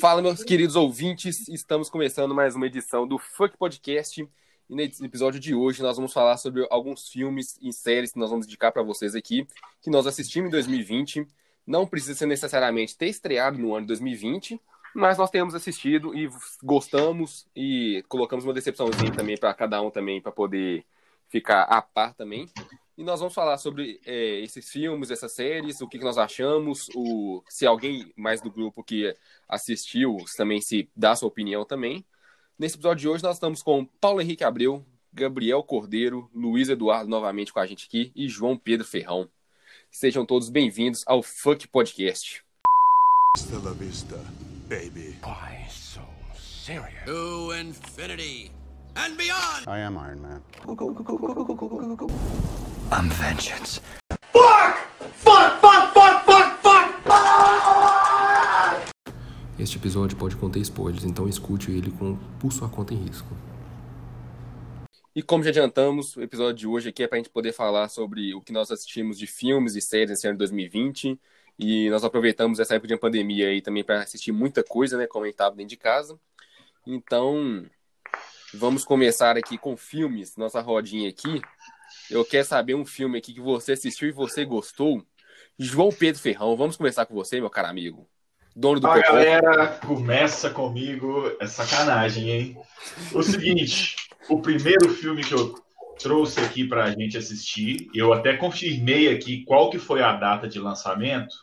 Fala, meus queridos ouvintes, estamos começando mais uma edição do Fuck Podcast. E no episódio de hoje nós vamos falar sobre alguns filmes e séries que nós vamos indicar para vocês aqui, que nós assistimos em 2020. Não precisa ser necessariamente ter estreado no ano de 2020, mas nós temos assistido e gostamos e colocamos uma decepçãozinha também para cada um também para poder ficar a par também. E nós vamos falar sobre é, esses filmes, essas séries, o que, que nós achamos, o, se alguém mais do grupo que assistiu também se dá sua opinião também. Nesse episódio de hoje nós estamos com Paulo Henrique Abreu, Gabriel Cordeiro, Luiz Eduardo novamente com a gente aqui e João Pedro Ferrão. Sejam todos bem-vindos ao Funk Podcast. Hasta vista, baby. Why so serious? To infinity and beyond. I am Iron Man. I'm vengeance. Fuck! Fuck, fuck, fuck, fuck, fuck! Este episódio pode conter spoilers, então escute ele com por sua conta em risco. E como já adiantamos, o episódio de hoje aqui é para a gente poder falar sobre o que nós assistimos de filmes e séries nesse ano de 2020. E nós aproveitamos essa época de pandemia aí também para assistir muita coisa, né? Como a gente estava dentro de casa. Então, vamos começar aqui com filmes, nossa rodinha aqui. Eu quero saber um filme aqui que você assistiu e você gostou. João Pedro Ferrão, vamos começar com você, meu caro amigo. Dono do A galera, começa comigo. É sacanagem, hein? O seguinte, o primeiro filme que eu trouxe aqui para a gente assistir, eu até confirmei aqui qual que foi a data de lançamento,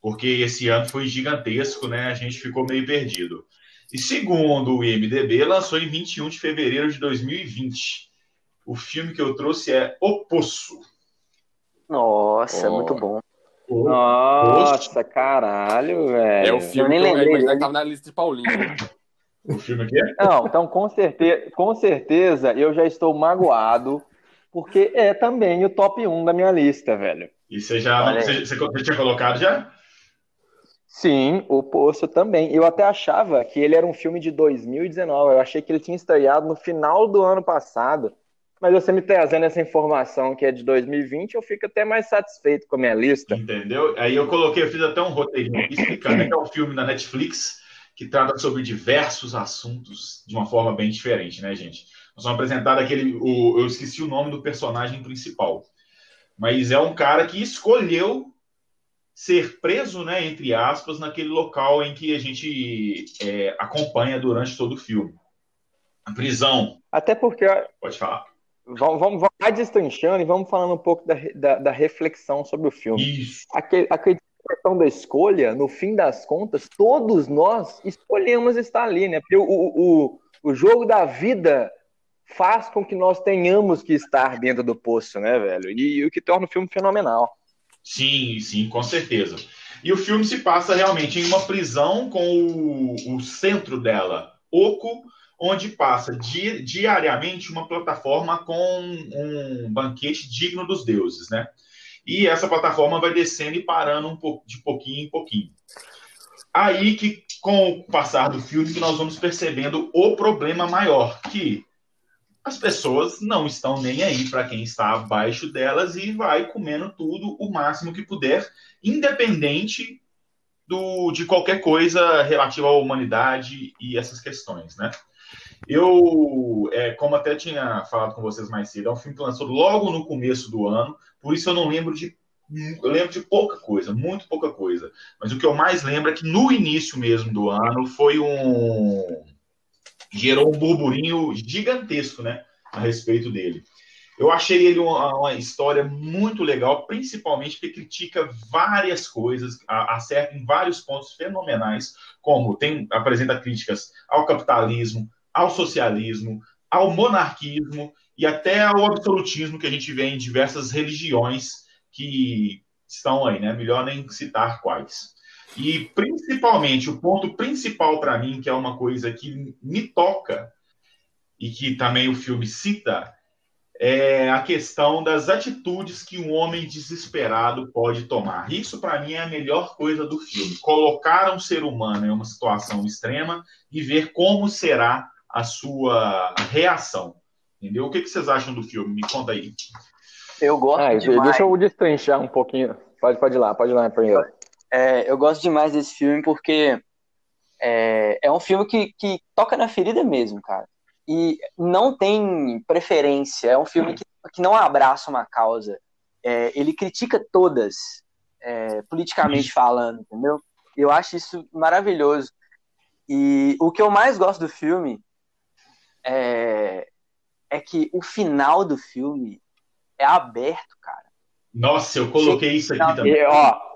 porque esse ano foi gigantesco, né? A gente ficou meio perdido. E segundo o IMDB, lançou em 21 de fevereiro de 2020. O filme que eu trouxe é O Poço. Nossa, oh. muito bom. O Nossa, Poço. caralho, velho. É o filme eu nem lembrei, que tava na lista de Paulinho. o filme aqui é? Não, então com certeza, com certeza eu já estou magoado, porque é também o top 1 da minha lista, velho. E você já, você, você, você tinha colocado já? Sim, o Poço também. Eu até achava que ele era um filme de 2019. Eu achei que ele tinha estreado no final do ano passado. Mas você me trazendo essa informação que é de 2020, eu fico até mais satisfeito com a minha lista. Entendeu? Aí eu coloquei, eu fiz até um roteirinho explicando né, que é um filme da Netflix que trata sobre diversos assuntos de uma forma bem diferente, né, gente? Nós vamos apresentar aquele. O, eu esqueci o nome do personagem principal. Mas é um cara que escolheu ser preso, né, entre aspas, naquele local em que a gente é, acompanha durante todo o filme. A prisão. Até porque. Pode falar. Vamos, vamos, vamos destrinchando e vamos falando um pouco da, da, da reflexão sobre o filme. Isso. Aquele, aquele questão da escolha, no fim das contas, todos nós escolhemos estar ali, né? Porque o, o, o jogo da vida faz com que nós tenhamos que estar dentro do poço, né, velho? E, e o que torna o filme fenomenal. Sim, sim, com certeza. E o filme se passa realmente em uma prisão com o, o centro dela, oco, onde passa di, diariamente uma plataforma com um banquete digno dos deuses, né? E essa plataforma vai descendo e parando um pouco, de pouquinho em pouquinho. Aí que, com o passar do filme, nós vamos percebendo o problema maior, que as pessoas não estão nem aí para quem está abaixo delas e vai comendo tudo o máximo que puder, independente do, de qualquer coisa relativa à humanidade e essas questões, né? Eu, é, como até tinha falado com vocês mais cedo, é um filme que lançou logo no começo do ano, por isso eu não lembro de eu lembro de pouca coisa, muito pouca coisa. Mas o que eu mais lembro é que no início mesmo do ano foi um gerou um burburinho gigantesco, né, a respeito dele. Eu achei ele uma, uma história muito legal, principalmente porque critica várias coisas, acerta em vários pontos fenomenais, como tem apresenta críticas ao capitalismo, ao socialismo, ao monarquismo e até ao absolutismo que a gente vê em diversas religiões que estão aí, né? Melhor nem citar quais. E principalmente, o ponto principal para mim, que é uma coisa que me toca e que também o filme cita, é a questão das atitudes que um homem desesperado pode tomar. Isso, para mim, é a melhor coisa do filme. Colocar um ser humano em uma situação extrema e ver como será a sua reação. Entendeu? O que, vocês acham do filme? Me conta aí. Eu gosto ah, demais. Deixa eu destrinchar um pouquinho. Pode, pode ir lá, pode ir lá primeiro. É, eu gosto demais desse filme porque É, é um filme que, que toca na ferida mesmo, cara. E não tem preferência. É um filme que, que não abraça uma causa. É, ele critica todas, é, politicamente falando, entendeu? Eu acho isso maravilhoso. E o que eu mais gosto do filme é, é que o final do filme é aberto, cara. Nossa, eu coloquei isso aqui também. Ó,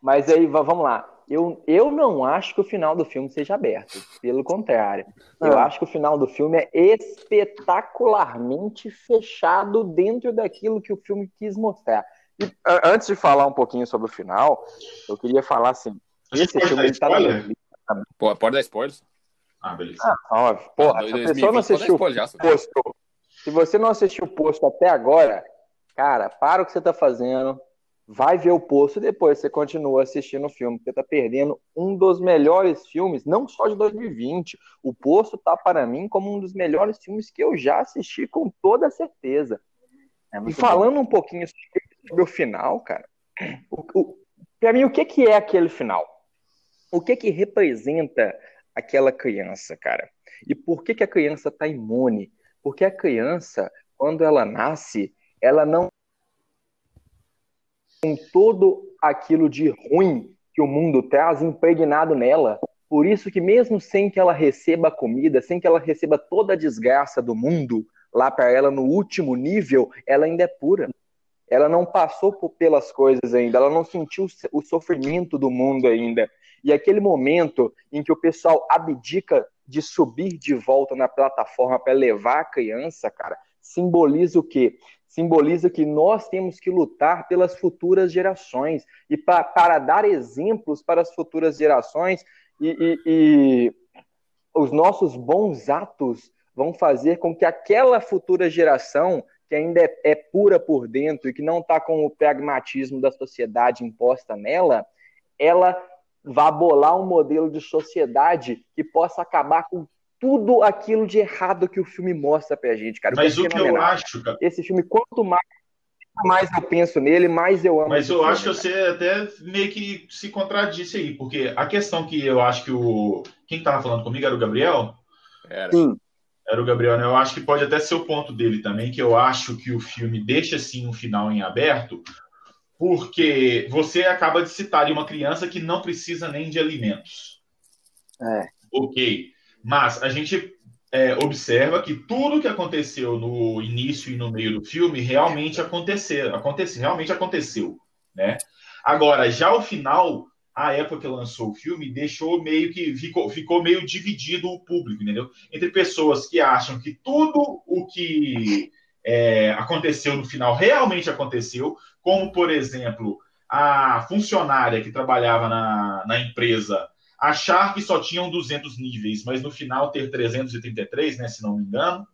mas aí, vamos lá. Eu, eu não acho que o final do filme seja aberto. Pelo contrário. Eu ah. acho que o final do filme é espetacularmente fechado dentro daquilo que o filme quis mostrar. E, antes de falar um pouquinho sobre o final, eu queria falar assim: esse filme ele tá na minha lista. Pode, pode dar spoilers? Ah, beleza. Ah, óbvio. Porra, ah, se a pessoa não assistiu o posto, se você não assistiu o posto até agora, cara, para o que você tá fazendo, vai ver o posto e depois você continua assistindo o filme, porque tá perdendo um dos melhores filmes, não só de 2020. O posto tá para mim como um dos melhores filmes que eu já assisti com toda certeza. É e falando bom. um pouquinho sobre o final, cara, o, o, para mim o que que é aquele final? O que que representa aquela criança, cara? E por que que a criança tá imune? Porque a criança, quando ela nasce, ela não com todo aquilo de ruim que o mundo traz impregnado nela. Por isso que mesmo sem que ela receba comida, sem que ela receba toda a desgraça do mundo lá para ela no último nível, ela ainda é pura. Ela não passou por, pelas coisas ainda, ela não sentiu o sofrimento do mundo ainda. E aquele momento em que o pessoal abdica de subir de volta na plataforma para levar a criança, cara, simboliza o quê? Simboliza que nós temos que lutar pelas futuras gerações e pa, para dar exemplos para as futuras gerações e, e, e os nossos bons atos vão fazer com que aquela futura geração que ainda é, é pura por dentro e que não está com o pragmatismo da sociedade imposta nela, ela vá bolar um modelo de sociedade que possa acabar com tudo aquilo de errado que o filme mostra pra gente, cara. Mas o que eu acho, cara... Esse filme, quanto mais, mais eu penso nele, mais eu amo. Mas eu filme, acho que você até meio que se contradisse aí, porque a questão que eu acho que o. Quem tava falando comigo era o Gabriel? Era. Sim. Era o Gabriel, né? Eu acho que pode até ser o ponto dele também, que eu acho que o filme deixa assim um final em aberto, porque você acaba de citar ali uma criança que não precisa nem de alimentos. É. Ok. Mas a gente é, observa que tudo que aconteceu no início e no meio do filme realmente aconteceu, aconteceu realmente aconteceu, né? Agora, já o final, a época que lançou o filme, deixou meio que ficou, ficou meio dividido o público, entendeu? Entre pessoas que acham que tudo o que é, aconteceu no final realmente aconteceu, como por exemplo a funcionária que trabalhava na, na empresa achar que só tinham 200 níveis, mas no final ter 333, né, se não me engano,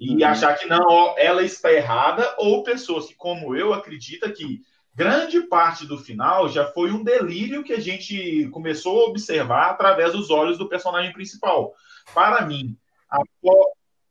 e uhum. achar que não, ela está errada, ou pessoas que, como eu, acredita que grande parte do final já foi um delírio que a gente começou a observar através dos olhos do personagem principal. Para mim, a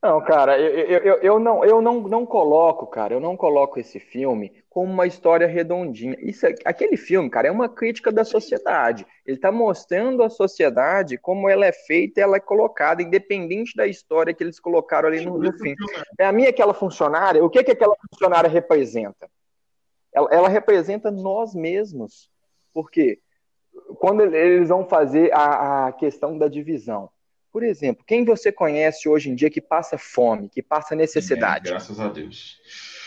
não, cara, eu, eu, eu, não, eu não, não coloco, cara, eu não coloco esse filme como uma história redondinha. Isso, é, aquele filme, cara, é uma crítica da sociedade. Ele está mostrando a sociedade como ela é feita e ela é colocada, independente da história que eles colocaram ali no, no fim. É a minha aquela funcionária, o que, que aquela funcionária representa? Ela, ela representa nós mesmos. Por quê? Quando eles vão fazer a, a questão da divisão, por exemplo, quem você conhece hoje em dia que passa fome, que passa necessidade? Ninguém, graças a Deus.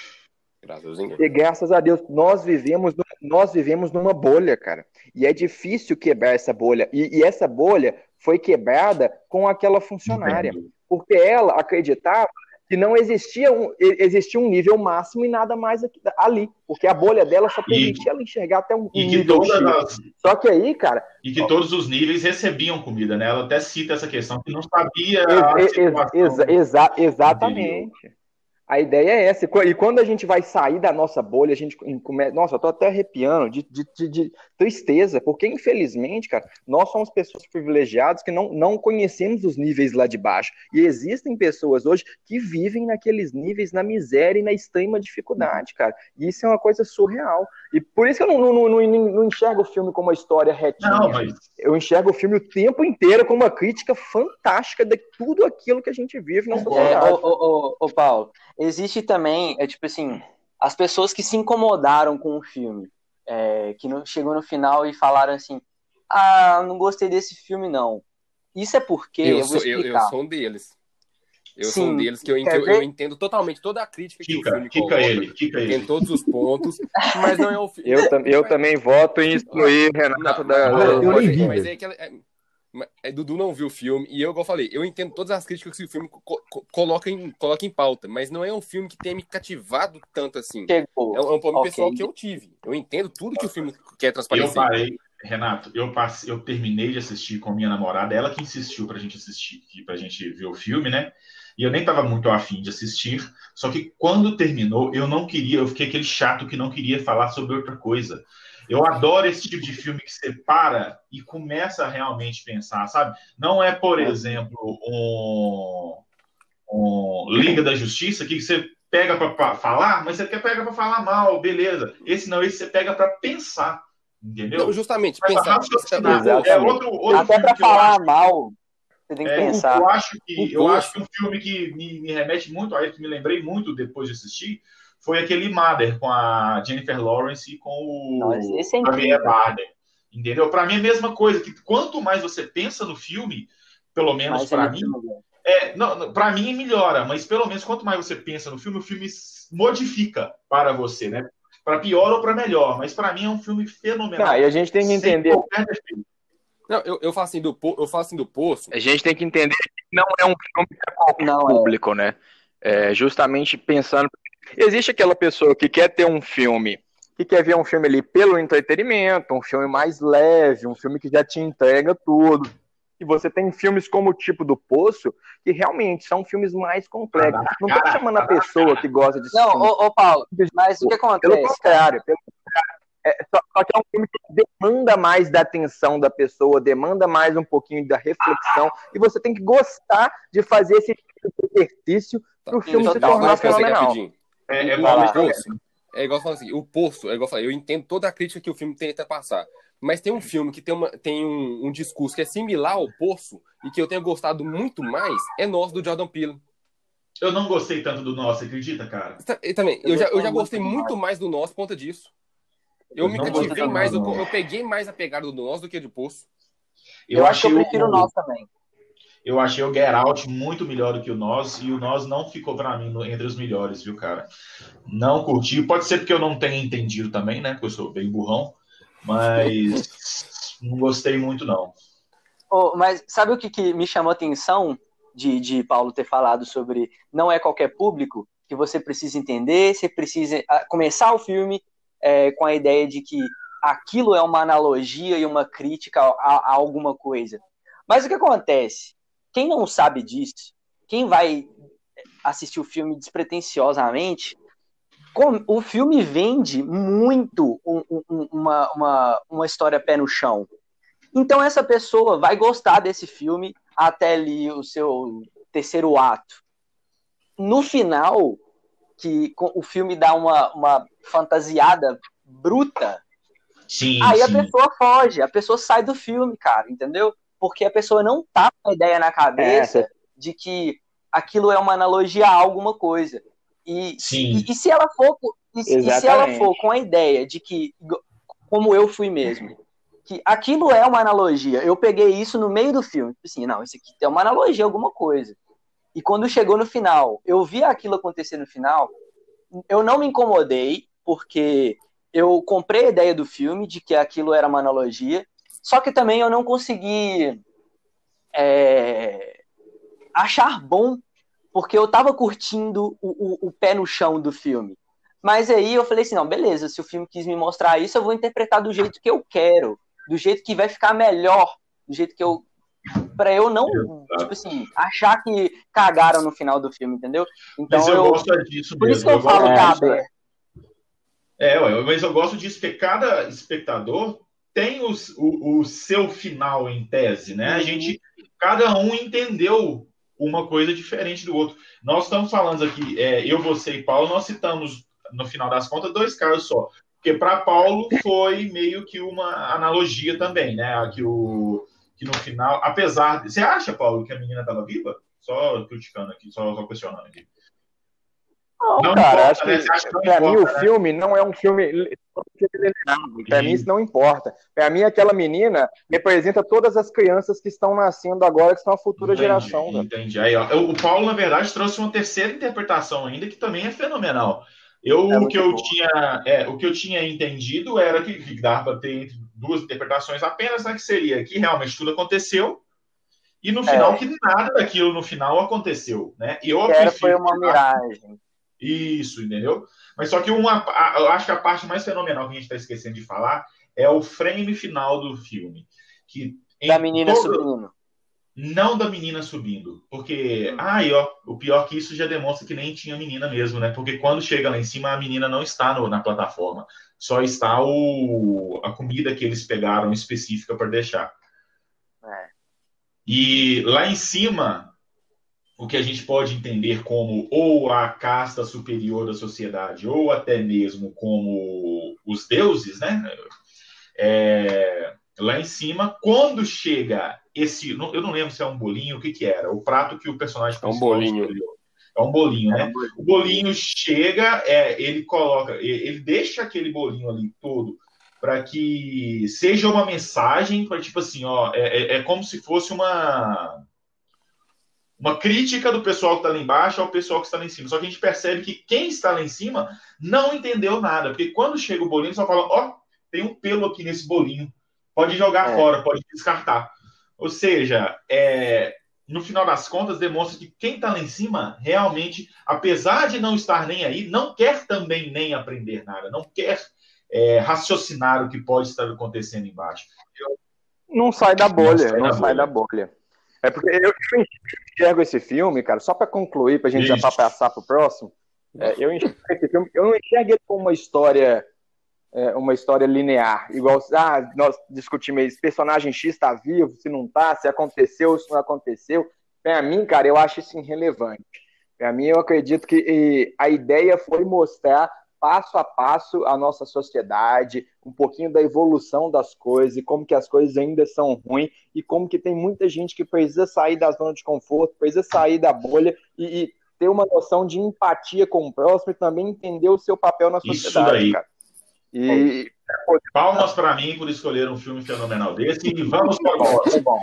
Graças a Deus. E graças a Deus, nós vivemos, nós vivemos numa bolha, cara. E é difícil quebrar essa bolha. E, e essa bolha foi quebrada com aquela funcionária. Entendo. Porque ela acreditava que não existia um, existia um nível máximo e nada mais aqui, ali, porque a bolha dela só permitia e, ela enxergar até um, e nível que as, Só que aí, cara... E que ó, todos os níveis recebiam comida, né? Ela até cita essa questão, que não sabia... Ex, ex, ex, exa, exatamente. A ideia é essa. E quando a gente vai sair da nossa bolha, a gente começa. Nossa, eu tô até arrepiando de, de, de, de, tristeza, porque infelizmente, cara, nós somos pessoas privilegiadas que não, não conhecemos os níveis lá de baixo. E existem pessoas hoje que vivem naqueles níveis, na miséria e na extrema dificuldade, cara. E isso é uma coisa surreal. E por isso que eu não, não, não, não enxergo o filme como uma história retinha. Não, mas... Eu enxergo o filme o tempo inteiro como uma crítica fantástica de tudo aquilo que a gente vive na sociedade. É, ô, ô, ô, ô Paulo existe também, é tipo assim, as pessoas que se incomodaram com o filme, é, que no, chegou no final e falaram assim, ah, não gostei desse filme não. Isso é porque eu, eu sou, eu, eu, sou um deles. Eu Sim, sou um deles que eu entendo, eu entendo totalmente toda a crítica que o filme Kika coloca, ele, Kika ele. Tem todos os pontos, mas não é o filme. Eu, eu também voto em excluir Renato não, da... Não, eu nem vi. Mas é que ela, é, Dudu não viu o filme, e eu, igual eu falei, eu entendo todas as críticas que o filme co coloca, em, coloca em pauta, mas não é um filme que tenha me cativado tanto assim. Chegou. É um, é um problema okay. pessoal que eu tive. Eu entendo tudo que o filme quer transparecer. Eu parei, Renato, eu, passei, eu terminei de assistir com a minha namorada, ela que insistiu pra gente assistir, pra gente ver o filme, né? E eu nem tava muito afim de assistir, só que quando terminou, eu não queria, eu fiquei aquele chato que não queria falar sobre outra coisa. Eu adoro esse tipo de filme que você para e começa a realmente pensar, sabe? Não é, por é. exemplo, um, um Liga da Justiça que você pega para falar, mas você quer pegar para falar mal, beleza. Esse não, esse você pega para pensar, entendeu? Não, justamente, pensar. É outro, outro Até para falar mal, você tem que é, pensar. Eu acho que, eu acho que um filme que me, me remete muito a ele, que me lembrei muito depois de assistir, foi aquele Mother com a Jennifer Lawrence e com o Nossa, é Javier Bardem. Entendeu? Para mim é a mesma coisa, que quanto mais você pensa no filme, pelo menos para é mim, é, não, para mim melhora, mas pelo menos quanto mais você pensa no filme, o filme modifica para você, né? Para pior ou para melhor, mas para mim é um filme fenomenal. Ah, e a gente tem que entender. Não, eu, eu, falo assim do, eu falo assim do Poço. A gente tem que entender que não é um filme para qualquer não é. público, é. né? É, justamente pensando Existe aquela pessoa que quer ter um filme, que quer ver um filme ali pelo entretenimento, um filme mais leve, um filme que já te entrega tudo. E você tem filmes como o tipo do Poço, que realmente são filmes mais complexos. Não estou chamando a pessoa que gosta de Não, ô, ô, Paulo, mas o que acontece? Pelo contrário, pelo É, só, só, que é um filme que demanda mais da atenção da pessoa, demanda mais um pouquinho da reflexão, e você tem que gostar de fazer esse tipo de exercício para o filme se tornar fenomenal. É, é, igual, o poço, é igual falar assim, o poço, é igual falar, eu entendo toda a crítica que o filme tenta passar. Mas tem um filme que tem, uma, tem um, um, discurso que é similar ao Poço e que eu tenho gostado muito mais, é Nós, do Jordan Peele. Eu não gostei tanto do Nosso, acredita, cara? Eu também. Eu, eu já, eu já gostei muito mais do Nosso por conta disso. Eu, eu me cativei mais, eu, eu, peguei mais a pegada do Nós do que do Poço. Eu, eu acho que eu prefiro o Nós também. Eu achei o Get Out muito melhor do que o Nós, e o Nós não ficou para mim entre os melhores, viu, cara? Não curti. Pode ser porque eu não tenha entendido também, né? Porque eu sou bem burrão, mas não gostei muito, não. Oh, mas sabe o que, que me chamou a atenção de, de Paulo ter falado sobre não é qualquer público que você precisa entender, você precisa ah, começar o filme é, com a ideia de que aquilo é uma analogia e uma crítica a, a alguma coisa. Mas o que acontece? Quem não sabe disso, quem vai assistir o filme despretensiosamente, o filme vende muito uma, uma, uma história pé no chão. Então essa pessoa vai gostar desse filme até ali o seu terceiro ato. No final, que o filme dá uma, uma fantasiada bruta, sim, aí sim. a pessoa foge, a pessoa sai do filme, cara, entendeu? Porque a pessoa não tá com a ideia na cabeça é. de que aquilo é uma analogia a alguma coisa. E, e, e, se ela for e, e, se ela for com a ideia de que como eu fui mesmo, que aquilo é uma analogia. Eu peguei isso no meio do filme, tipo assim, não, isso aqui tem uma analogia alguma coisa. E quando chegou no final, eu vi aquilo acontecer no final, eu não me incomodei, porque eu comprei a ideia do filme de que aquilo era uma analogia, só que também eu não consegui é, achar bom, porque eu tava curtindo o, o, o, pé no chão do filme. Mas aí eu falei assim, não, beleza, se o filme quis me mostrar isso, eu vou interpretar do jeito que eu quero, do jeito que vai ficar melhor, do jeito que eu pra eu não, tipo assim, achar que cagaram no final do filme, entendeu? Então mas eu, eu gosto disso Por mesmo. isso que eu, eu falo aberto. É, mas eu gosto disso, porque cada espectador tem os, o, o seu final em tese, né? A uhum. gente, cada um entendeu uma coisa diferente do outro. Nós estamos falando aqui, é, eu, você e Paulo, nós citamos, no final das contas, dois casos só. Porque para Paulo foi meio que uma analogia também, né? Que, o, que no final, apesar de. Você acha, Paulo, que a menina estava viva? Só criticando aqui, só, só questionando aqui. Não, não cara, importa, acho que, né? que pra mim o né? filme não é um filme para mim isso não importa. Para mim aquela menina representa todas as crianças que estão nascendo agora, que são a futura entendi, geração. Entendi. Aí, ó, o Paulo, na verdade, trouxe uma terceira interpretação ainda, que também é fenomenal. Eu, é o, que eu tinha, é, o que eu tinha entendido era que, que dava para ter duas interpretações apenas, né, que seria que realmente tudo aconteceu, e no final é. que nada daquilo no final aconteceu, né? E eu Era, foi uma miragem. Isso, entendeu? Mas só que uma, eu acho que a parte mais fenomenal que a gente está esquecendo de falar é o frame final do filme. Que da menina todo... subindo. Não da menina subindo. Porque, hum. ai, ó, o pior que isso já demonstra que nem tinha menina mesmo, né? Porque quando chega lá em cima, a menina não está no, na plataforma. Só está o, a comida que eles pegaram específica para deixar. É. E lá em cima, o que a gente pode entender como ou a casta superior da sociedade, ou até mesmo como os deuses, né? É, lá em cima, quando chega esse. Eu não lembro se é um bolinho, o que, que era? O prato que o personagem É um bolinho. É um bolinho, né? O bolinho chega, é, ele coloca, ele deixa aquele bolinho ali todo para que seja uma mensagem para tipo assim, ó, é, é, é como se fosse uma uma crítica do pessoal que está lá embaixo ao pessoal que está lá em cima. Só que a gente percebe que quem está lá em cima não entendeu nada, porque quando chega o bolinho, só fala: ó, oh, tem um pelo aqui nesse bolinho, pode jogar é. fora, pode descartar. Ou seja, é, no final das contas, demonstra que quem está lá em cima realmente, apesar de não estar nem aí, não quer também nem aprender nada, não quer é, raciocinar o que pode estar acontecendo embaixo. Não sai da bolha, não sai, não da, sai bolha. da bolha. É porque eu enxergo esse filme, cara, só para concluir, para a gente Isso. já passar para o próximo. É, eu enxergo esse filme, eu não enxergo ele como uma história, é, uma história linear, igual ah, nós discutimos, esse personagem X está vivo, se não está, se aconteceu, se não aconteceu. Para mim, cara, eu acho isso irrelevante. Para mim, eu acredito que a ideia foi mostrar passo a passo a nossa sociedade, um pouquinho da evolução das coisas e como que as coisas ainda são ruins e como que tem muita gente que precisa sair da zona de conforto, precisa sair da bolha e, e ter uma noção de empatia com o próximo e também entender o seu papel na sociedade. Isso daí. Cara. E palmas para mim por escolher um filme fenomenal desse e vamos para o próximo. bom.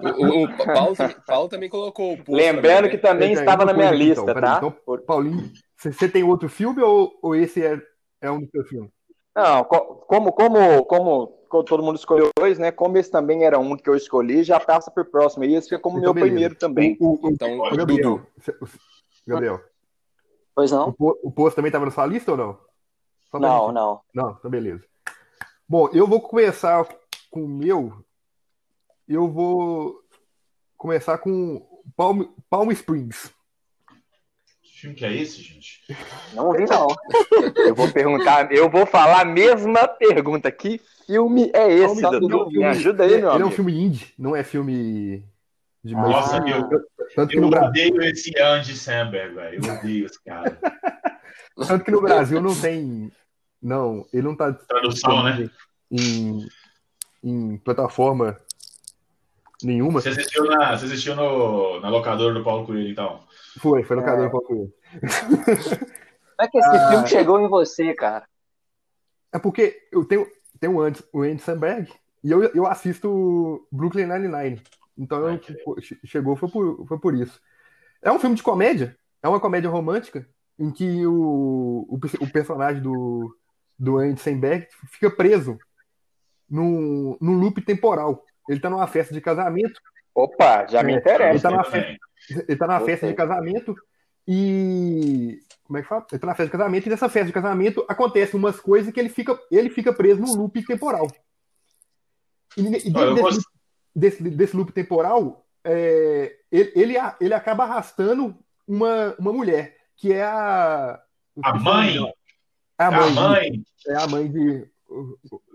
O, o Paulo, Paulo, também colocou o Lembrando que também estava na minha lista, então, tá? Então, Paulinho, você tem outro filme ou, ou esse é, é um dos seus filmes? Não, como, como, como, todo mundo escolheu dois, né? Como esse também era um que eu escolhi, já passa para o próximo. E esse fica como então, meu beleza. primeiro também. O, o, então, o Gabriel, Gabriel. Pois não? O, o Poço também estava na sua lista ou não? não, não. Não, então beleza. Bom, eu vou começar com o meu. Eu vou começar com Palm, Palm Springs filme que é esse, gente? Não vi, não. eu vou perguntar, eu vou falar a mesma pergunta. Que filme é esse, Dudu? Me ajuda aí, meu Ele amigo. é um filme indie, não é filme de Nossa, ah, eu, tanto que eu no odeio Brasil... esse Andy Samberg, velho. Eu odeio esse cara. Tanto que no Brasil não tem. Não, ele não tá. Tradução, né? Em, em plataforma nenhuma. Você assistiu, na, você assistiu no, na locadora do Paulo Coelho, então? Foi, foi no é. Cadeira Como é que esse ah, filme chegou em você, cara? É porque eu tenho, tenho antes o Andy Samberg e eu, eu assisto Brooklyn Nine-Nine. Então eu, chegou foi por, foi por isso. É um filme de comédia, é uma comédia romântica em que o, o, o personagem do, do Andy Samberg fica preso num, num loop temporal. Ele tá numa festa de casamento. Opa, já me é, interessa. Ele tá numa festa, ele tá na festa de casamento e. Como é que fala? Ele tá na festa de casamento e nessa festa de casamento acontecem umas coisas que ele fica, ele fica preso num loop temporal. E, e eu, gost... desse, desse loop temporal, é, ele, ele, ele acaba arrastando uma, uma mulher, que é a. A mãe? É a mãe. A mãe. De, é a mãe de.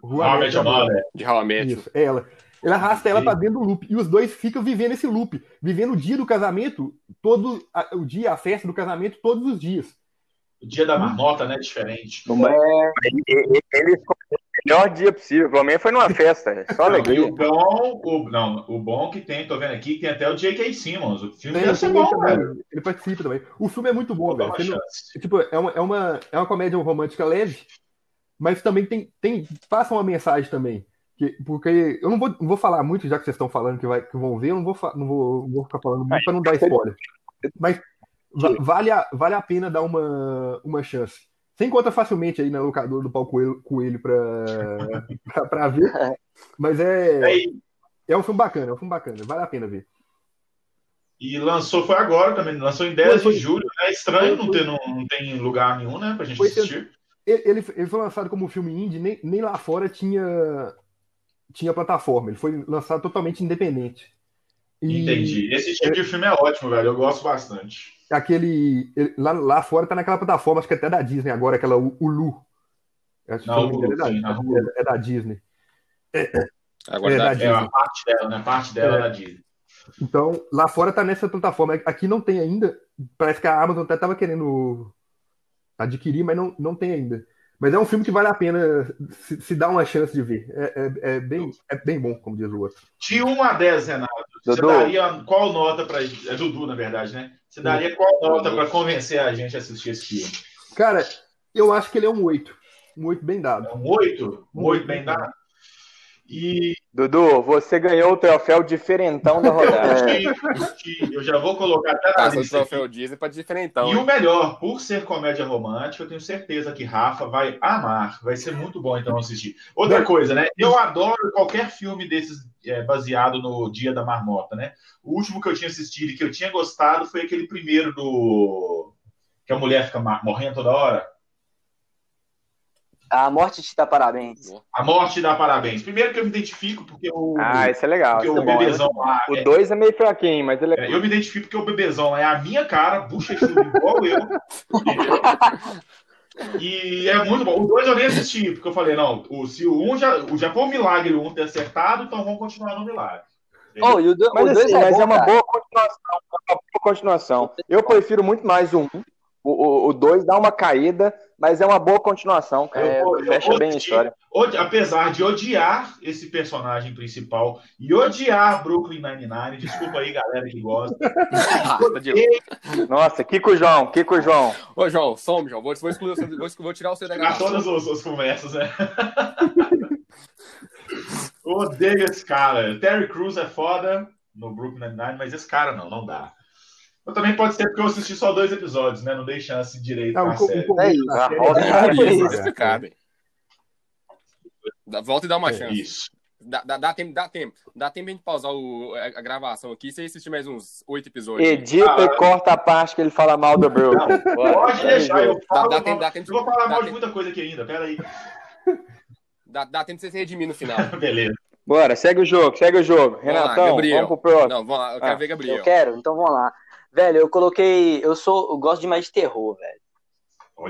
How I Mother. De How I Met. Isso, ela. Ele arrasta ela para dentro do loop. E os dois ficam vivendo esse loop. Vivendo o dia do casamento, todo o dia, a festa do casamento, todos os dias. O dia da marmota, né? Diferente. Não é... Ele, ele escolheu o melhor dia possível. Pelo menos foi numa festa. é Só Não, e alegria. o bom, o, não, o bom que tem, tô vendo aqui, tem até o J.K. Simmons. O filme Tem, deve ser bom, ele, também. velho. ele participa também. O filme é muito bom, velho. não- chance. tipo, é uma, é, uma, é uma comédia romântica leve, mas também tem, tem passa uma mensagem também. Que, porque eu não vou, não vou falar muito, já que vocês estão falando que, vai, que vão ver, eu não vou, não vou, não vou ficar falando muito para não dar spoiler. Mas va- vale a, vale a pena dar uma, uma chance. Você encontra facilmente aí na locadora do Paulo Coelho, Coelho pra ver. Mas é, Aí, é um filme bacana, é um filme bacana, vale a pena ver. E lançou, foi agora também, lançou em 10 Foi, de julho. É estranho, não, ter, não, não tem lugar nenhum, né, pra gente Foi, assistir. Ele, ele, ele foi lançado como filme indie, nem, nem lá fora tinha, tinha plataforma. Ele foi lançado totalmente independente. E Entendi. Esse tipo de filme é ótimo, velho. Eu gosto bastante. aquele. ele- lá, lá fora tá naquela plataforma, acho que até da Disney agora, aquela Hulu. Acho não me engano, Hulu, sim, é, Hulu. da, é da Disney. Agora É, dá- da É Disney. a parte dela, né? A parte dela É. da Disney. Então, lá fora tá nessa plataforma. Aqui não tem ainda. Parece que a Amazon até tava querendo adquirir, mas não, não tem ainda. Mas é um filme que vale a pena se, se dar uma chance de ver. É, é, é bem, é bem bom, como diz o outro. De 1 a 10, Renato, você Dudu. daria qual nota pra. É Dudu, na verdade, né? Você daria qual nota pra convencer a gente a assistir esse filme? Cara, eu acho que ele é um 8. Um 8 bem dado. É um 8? Um 8 bem dado? E Dudu, você ganhou o troféu diferentão da eu, rodada. eu já vou colocar até na o lista aqui. troféu Disney pra diferentão. E o melhor, por ser comédia romântica, eu tenho certeza que Rafa vai amar. Vai ser muito bom então assistir. Outra coisa, né? Eu adoro qualquer filme desses é, baseado no Dia da Marmota, né? O último que eu tinha assistido e que eu tinha gostado foi aquele primeiro do. Que a mulher fica morrendo toda hora. A morte te dá parabéns. A morte dá parabéns. Primeiro que eu me identifico, porque o, Ah, esse é legal. porque o é bom. bebezão lá. O é- 2 é meio fraquinho, mas ele é. é, eu me identifico porque o bebezão lá é a minha cara, bochechudo igual eu. E é muito bom. O 2 eu nem assisti, porque eu falei, não, o, se o 1 um já, o- já foi um milagre o 1 um ter acertado, então vamos continuar no milagre. Oh, e o 2 Mas, assim, é, mas bom, é uma boa continuação. É uma boa continuação. Eu prefiro muito mais o 1. O 2 dá uma caída, mas é uma boa continuação, cara. Eu vou- eu Fecha bem a história. Odi- apesar de odiar esse personagem principal e odiar Brooklyn Nine-Nine, desculpa aí, galera que gosta. De lá. Nossa, Kiko João, Kiko João. Ô, João, some, João. Vou, vou, excluir, vou, vou tirar você da Pegar gravação. todas as, as conversas, né? Odeio esse cara. Terry Crews é foda no Brooklyn Nine-Nine, mas esse cara não, não dá. Mas também pode ser porque eu assisti só dois episódios, né? Não dei chance direito Ah, pra o, co- série. o começo da É é é Isso, cara. explicado, hein? Dá- Volta e dá uma chance. Isso. Dá, dá, dá tempo, dá tempo. Dá tempo a gente pausar o- a, a gravação aqui e você assistir mais uns oito episódios. Edita Ah, e corta a parte que ele fala mal do. Bora, Pode segue deixar, eu falo. Dá- dá tempo- dá tempo- eu vou falar dá mal de muita coisa aqui ainda, peraí. Dá, dá tempo de você se redimir no final. Beleza. Bora, segue o jogo, segue o jogo. Vamos lá, Renatão, Gabriel. vamos pro próximo. Não, vamos lá, eu quero Ah, ver Gabriel. Eu quero, então vamos lá. Velho, eu coloquei. Eu sou. Eu gosto demais de terror, velho.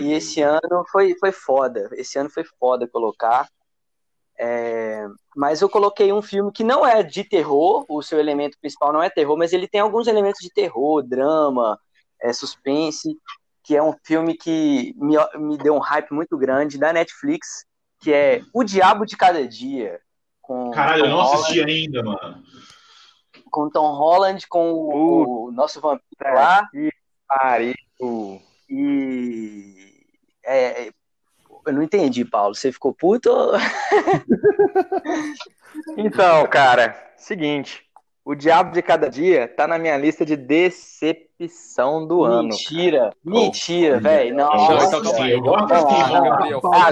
E esse ano foi, foi foda. Esse ano foi foda colocar. É, Mas eu coloquei um filme que não é de terror, o seu elemento principal não é terror, mas ele tem alguns elementos de terror, drama, é, suspense, que é um filme que me, me deu um hype muito grande da Netflix, que é O Diabo de Cada Dia. Com Caralho, eu Tom não Holland- assisti ainda, mano. Com Tom Holland, com o, o nosso vampiro lá, Que pariu. e. é, é, eu não entendi, Paulo. Você ficou puto? ou- Então, cara, seguinte. O Diabo de Cada Dia tá na minha lista de decepção do ano. Mentira, mentira, velho. Eu Nossa, gosto então, calma aí. eu gosto.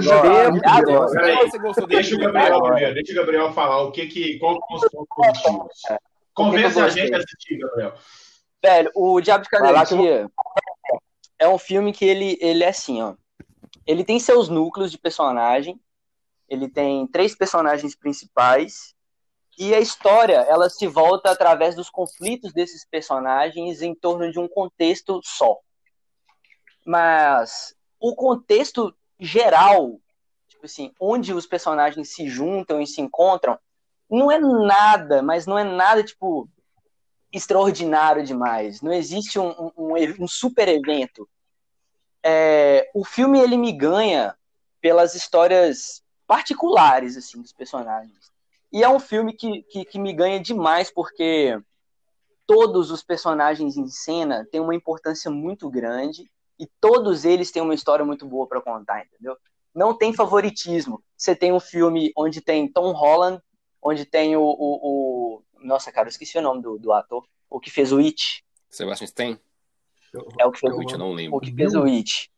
Gabriel, agora? Deixa o Gabriel primeiro, deixa o Gabriel falar o que que, qual que são os pontos positivos. Convence eu a gente a assistir, Gabriel. Velho, o Diabo de Cada eu Dia é um filme que ele, ele é assim, ó. Ele tem seus núcleos de personagem. Ele tem três personagens principais. E a história, ela se volta através dos conflitos desses personagens em torno de um contexto só. Mas o contexto geral, tipo assim, onde os personagens se juntam e se encontram, não é nada, mas não é nada, tipo, extraordinário demais. Não existe um, um, um super evento. É, o filme, ele me ganha pelas histórias particulares, assim, dos personagens. E é um filme que, que, que me ganha demais porque todos os personagens em cena têm uma importância muito grande e todos eles têm uma história muito boa para contar, entendeu? Não tem favoritismo. Você tem um filme onde tem Tom Holland, onde tem o. o, o... Nossa, cara, eu esqueci o nome do, do ator. O que fez o It. Sebastian Stan? É o que fez O o It, eu não lembro. O que fez o It.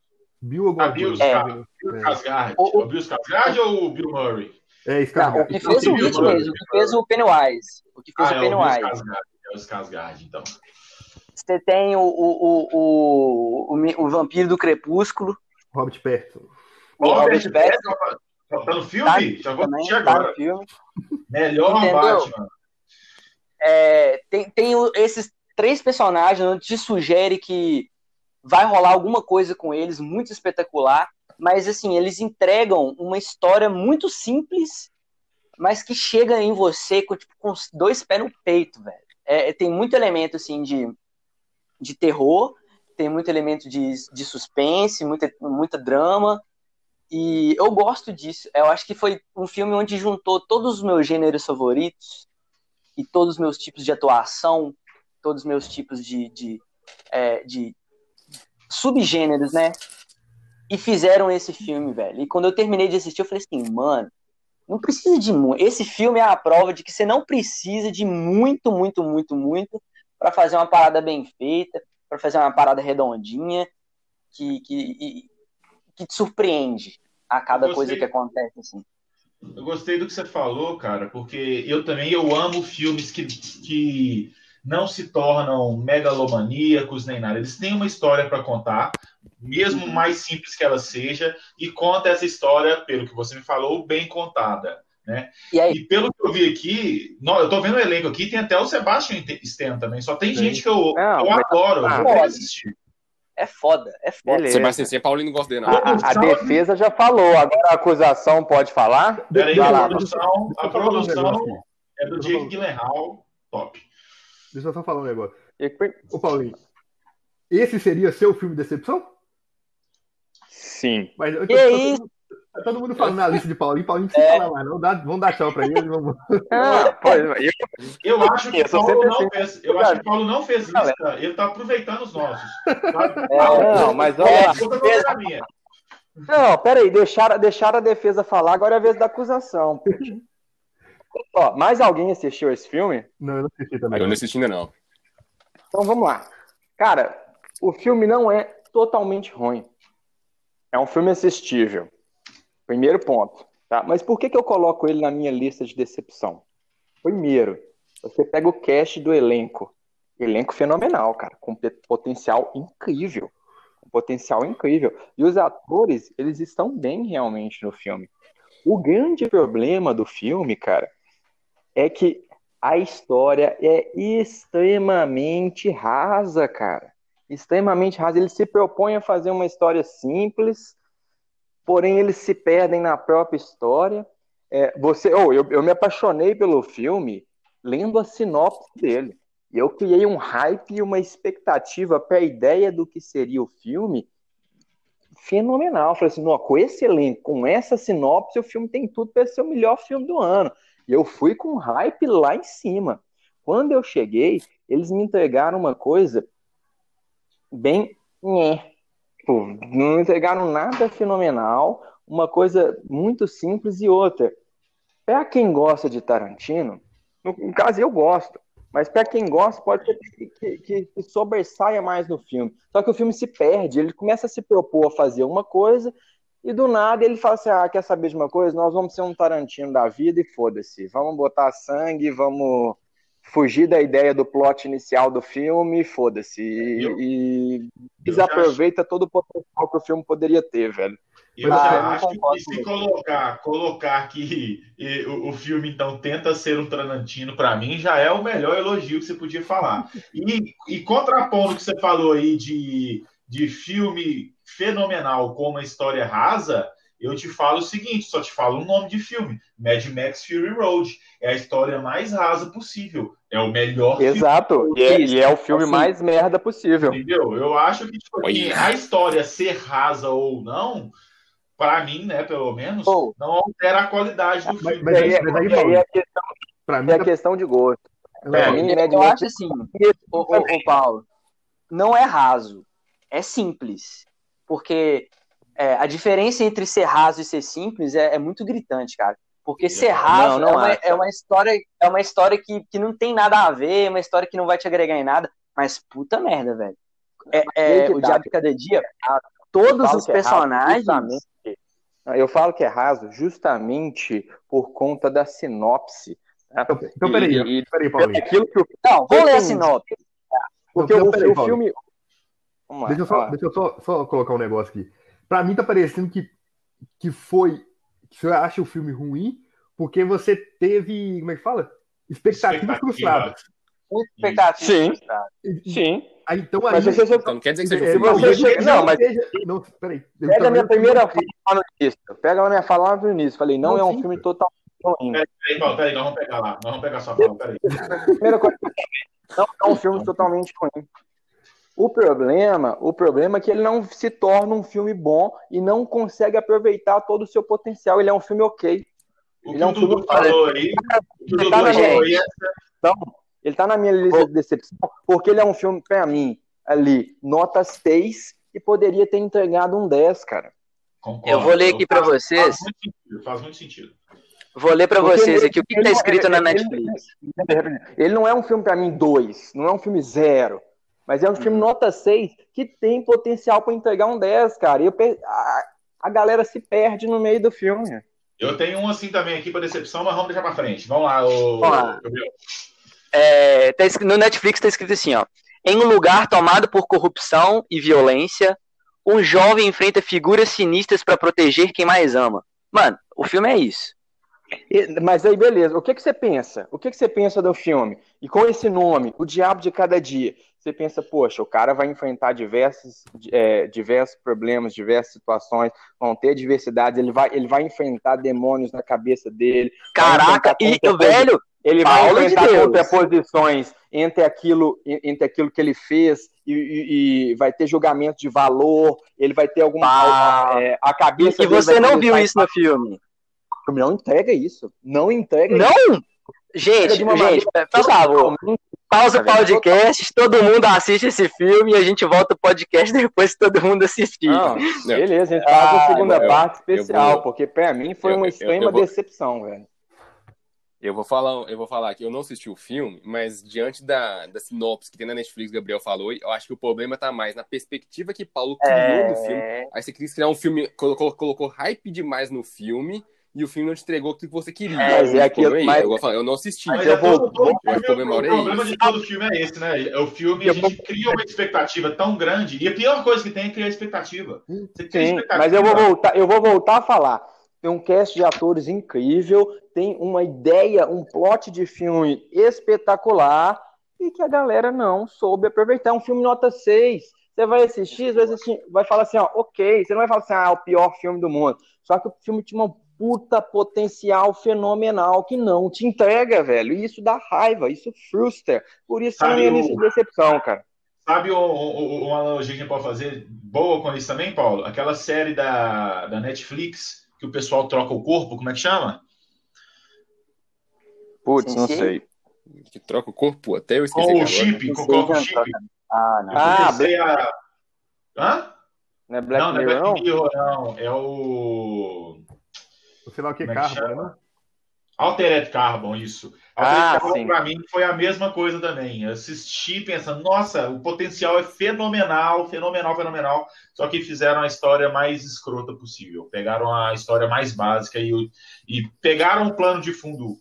Bill alguma Ah, Bill. É. Bill É. Skarsgård. O- o- O Bill Skarsgård ou o Bill Murray? É, Não, cara. o que fez o It mesmo, o que fez o Pennywise. O que fez Ah, o é Pennywise. Skarsgård. É o Skarsgård, então. Você tem o, o, o, o, o, o Vampiro do Crepúsculo. Robert Pattinson. O Robert Pattinson Tá, tá no filme? Já vou também assistir tá agora. no filme. Melhor Entendeu? Batman. É, tem tem esses três personagens onde te sugere que vai rolar alguma coisa com eles muito espetacular, mas assim, eles entregam uma história muito simples, mas que chega em você com, tipo, com dois pés no peito, velho. É, tem muito elemento assim de, de terror, tem muito elemento de, de suspense, muita, muita drama. E eu gosto disso. Eu acho que foi um filme onde juntou todos os meus gêneros favoritos e todos os meus tipos de atuação, todos os meus tipos de, de, é, de subgêneros, né? E fizeram esse filme, velho. E quando eu terminei de assistir, eu falei assim, mano, não precisa de muito. Esse filme é a prova de que você não precisa de muito, muito, muito, muito para fazer uma parada bem feita, para fazer uma parada redondinha, que, que, e- que te surpreende a cada Eu coisa que acontece, assim. Eu gostei do que você falou, cara, porque eu também eu amo filmes que, que não se tornam megalomaníacos nem nada. Eles têm uma história para contar, mesmo mais simples que ela seja, e conta essa história, pelo que você me falou, bem contada. Né? E aí, E pelo que eu vi aqui, não, eu tô vendo o elenco aqui, tem até o Sebastian Stan também. Só tem Sim. gente que eu, Não, eu mas- adoro, eu vou pode. assistir. É foda, é foda. Beleza. Sebastian Stan, Paulinho não gosta dele, não. A, a- a defesa já falou, agora a acusação pode falar? Peraí, a produção, a produção é do falar- Gyllenhaal, top. Deixa eu só falar um negócio. Ô, Paulinho, esse seria seu filme de decepção? Sim. Mas eu Que isso? Tá todo mundo falando na lista de Paulinho. Paulinho não É. precisa falar mais, não. Dá, vamos dar tchau pra ele. Vamos... Ah, pode, eu, Eu acho que Eu Paulo não fez. Eu acho que o Paulo não fez lista. Ele tá aproveitando os nossos. sabe? não, mas olha lá. É a minha. Não, peraí, deixaram, deixaram a defesa falar, agora é a vez da acusação. Ó, mais alguém assistiu esse filme? Não, eu não assisti Eu também. não assisti ainda, não. Então vamos lá. Cara, o filme não é totalmente ruim. É um filme assistível. Primeiro ponto. Tá? Mas por que, que eu coloco ele na minha lista de decepção? Primeiro, você pega o cast do elenco. Elenco fenomenal, cara, com potencial incrível. Com potencial incrível. E os atores, eles estão bem realmente no filme. O grande problema do filme, cara, é que a história é extremamente rasa, cara. Extremamente rasa. Eles se propõem a fazer uma história simples, porém eles se perdem na própria história. É, você, oh, eu, eu me apaixonei pelo filme lendo a sinopse dele. E eu criei um hype e uma expectativa para a ideia do que seria o filme fenomenal. Falei assim, "Nó, com esse elenco, com essa sinopse, o filme tem tudo para ser o melhor filme do ano. E eu fui com hype lá em cima. Quando eu cheguei, eles me entregaram uma coisa bem. nhé. Tipo, não entregaram nada fenomenal, uma coisa muito simples e outra. Para quem gosta de Tarantino, no, caso eu gosto, mas para quem gosta, pode ser que, que, que sobressaia mais no filme. Só que o filme se perde, ele começa a se propor a fazer uma coisa e do nada ele fala assim: ah, quer saber de uma coisa? Nós vamos ser um Tarantino da vida e foda-se. Vamos botar sangue, vamos fugir da ideia do plot inicial do filme, foda-se. E, e já desaproveita todo o potencial que o filme poderia ter, velho. Eu Ah, já acho que se colocar, colocar que e, o, o filme então tenta ser um Tarantino, para mim já é o melhor elogio que você podia falar. E, e contrapondo o que você falou aí de, de filme fenomenal com uma história rasa, eu te falo o seguinte, só te falo o nome de filme: Mad Max Fury Road. É a história mais rasa possível. É o melhor filme. Exato. E é, e é o filme Assim. mais merda possível. Entendeu? Eu acho que tipo, Olha. a história ser rasa ou não, para mim, né, pelo menos, Pô. não altera a qualidade do Mas- filme. mas aí- mas aí, é, questão, Pra mim, é tá- questão de gosto. Pra É, mim, Mad Eu Max acho assim, ô, ô, ô, Paulo, não é raso, é simples. Porque é, a diferença entre ser raso e ser simples é, é muito gritante, cara. Porque ser raso Não, não é, uma, é uma história, é uma história que, que não tem nada a ver, é uma história que não vai te agregar em nada. Mas puta merda, velho. É, é, o. Diabo de Cada Dia, todos falo os é personagens. Eu falo que é raso justamente por conta da sinopse. tá? Então, então peraí, E- peraí, Paulinho. Aquilo que o Não, vou ler a sinopse. Porque Não, o, peraí, o filme. Vamos lá, Deixa eu, só, deixa eu só, só colocar um negócio aqui. Pra mim tá parecendo que, que foi. Que você acha o filme ruim porque você teve. Como é que fala? Expectativas Expectativa. frustradas. Muito expectativa. Sim. Sim. Aí, então aí. Mas se você Então não quer dizer que seja um é, filme talvez chega- não, não, mas- seja- não, peraí. Pega a minha primeira fala no início. Pega a minha fala no início. Falei, não, Não, é um sim, filme cara. totalmente ruim. Peraí, Paulo, peraí, nós vamos pegar lá. Nós vamos pegar sua fala, peraí. Primeira coisa, não é um filme totalmente ruim. O problema, o problema é que ele não se torna um filme bom e não consegue aproveitar todo o seu potencial. Ele é um filme ok. O Ele que é o um filme Dudu falou aí, o Dudu tá na falou aí, Então, ele tá na minha lista de decepção porque ele é um filme, pra mim, ali, nota 6 e poderia ter entregado um 10, cara. concordo. Eu vou ler aqui pra Faz- vocês. Faz muito sentido. Faz muito sentido. Vou ler pra Porque vocês ele- aqui o que, que ele tá não- escrito na ele- Netflix. Ele não é um filme pra mim 2, não é um filme zero, mas é um filme nota 6 que tem potencial pra entregar um 10, cara. E eu pe- a, a galera se perde no meio do filme. Eu tenho um assim também aqui para decepção, mas vamos deixar para frente. Vamos lá, o. É, tá no Netflix tá escrito assim, ó. Em um lugar tomado por corrupção e violência, um jovem enfrenta figuras sinistras pra proteger quem mais ama. Mano, o filme é isso. E- Mas aí, beleza. O que, que você pensa? O que, que você pensa do filme? E com esse nome, O Diabo de Cada Dia, você pensa, poxa, o cara vai enfrentar diversos, é, diversos problemas, diversas situações, vão ter diversidades, ele vai, ele vai enfrentar demônios na cabeça dele. Caraca, e, enfrentar velho, Ele vai de enfrentar Deus. contraposições entre aquilo, entre aquilo que ele fez e, e- e vai ter julgamento de valor, ele vai ter alguma. Ah. é, a cabeça e você não viu isso no filme. Não entrega isso. Não entrega Não? isso. Gente, de gente, por favor, pausa o Tá podcast, todo mundo assiste esse filme e a gente volta o podcast depois que todo mundo assistir. Não, Não. beleza, a gente faz Ah, a segunda eu- parte especial, vou- porque pra mim foi eu- uma eu- extrema eu vou- decepção, velho. Eu vou falar, eu vou falar que eu não assisti o filme, mas diante da, da sinopse que tem na Netflix, o Gabriel falou, eu acho que o problema tá mais na perspectiva que Paulo criou no filme. É, Aí você quis criar um filme, colocou, colocou hype demais no filme e o filme não te entregou o que você queria. Mas é O aquilo- problema mas- eu, vou falar, eu não assisti. Mas eu é vou- vou- filme, o problema o é problema de todo filme é esse, né? É O filme, a Eu gente cria uma expectativa tão grande, e a pior coisa que tem é criar expectativa. Você cria Sim, expectativa. mas eu vou voltar, eu vou voltar a falar. Tem um cast de atores incrível, tem uma ideia, um plot de filme espetacular e que a galera não soube aproveitar. É um filme nota 6. Você vai assistir, vai, assistir, vai falar assim, ó, ok. Você não vai falar assim, ah, é o pior filme do mundo. Só que o filme tinha uma puta potencial fenomenal que não te entrega, velho. E isso dá raiva, isso frustra. Por isso Sabe é a minha o- lista de decepção, cara. Sabe o- o- o- uma analogia que a gente pode fazer boa com isso também, Paulo? Aquela série da, da Netflix que o pessoal troca o corpo, como é que chama? Putz, não sei. Que troca o corpo até eu esqueci. Com o agora. chip, com o chip. Ah, não. Ah, comecei a. Hã? Não é Black não, não é Mirror, Black? Mirror, não. É o. Sei lá o que, é carro, chama? né? Altered Carbon, isso. Ah, Altered Carbon, sim. pra mim, foi a mesma coisa também. Eu assisti pensando, nossa, o potencial é fenomenal, fenomenal, fenomenal. Só que fizeram a história mais escrota possível. Pegaram a história mais básica e, o- e pegaram um plano de fundo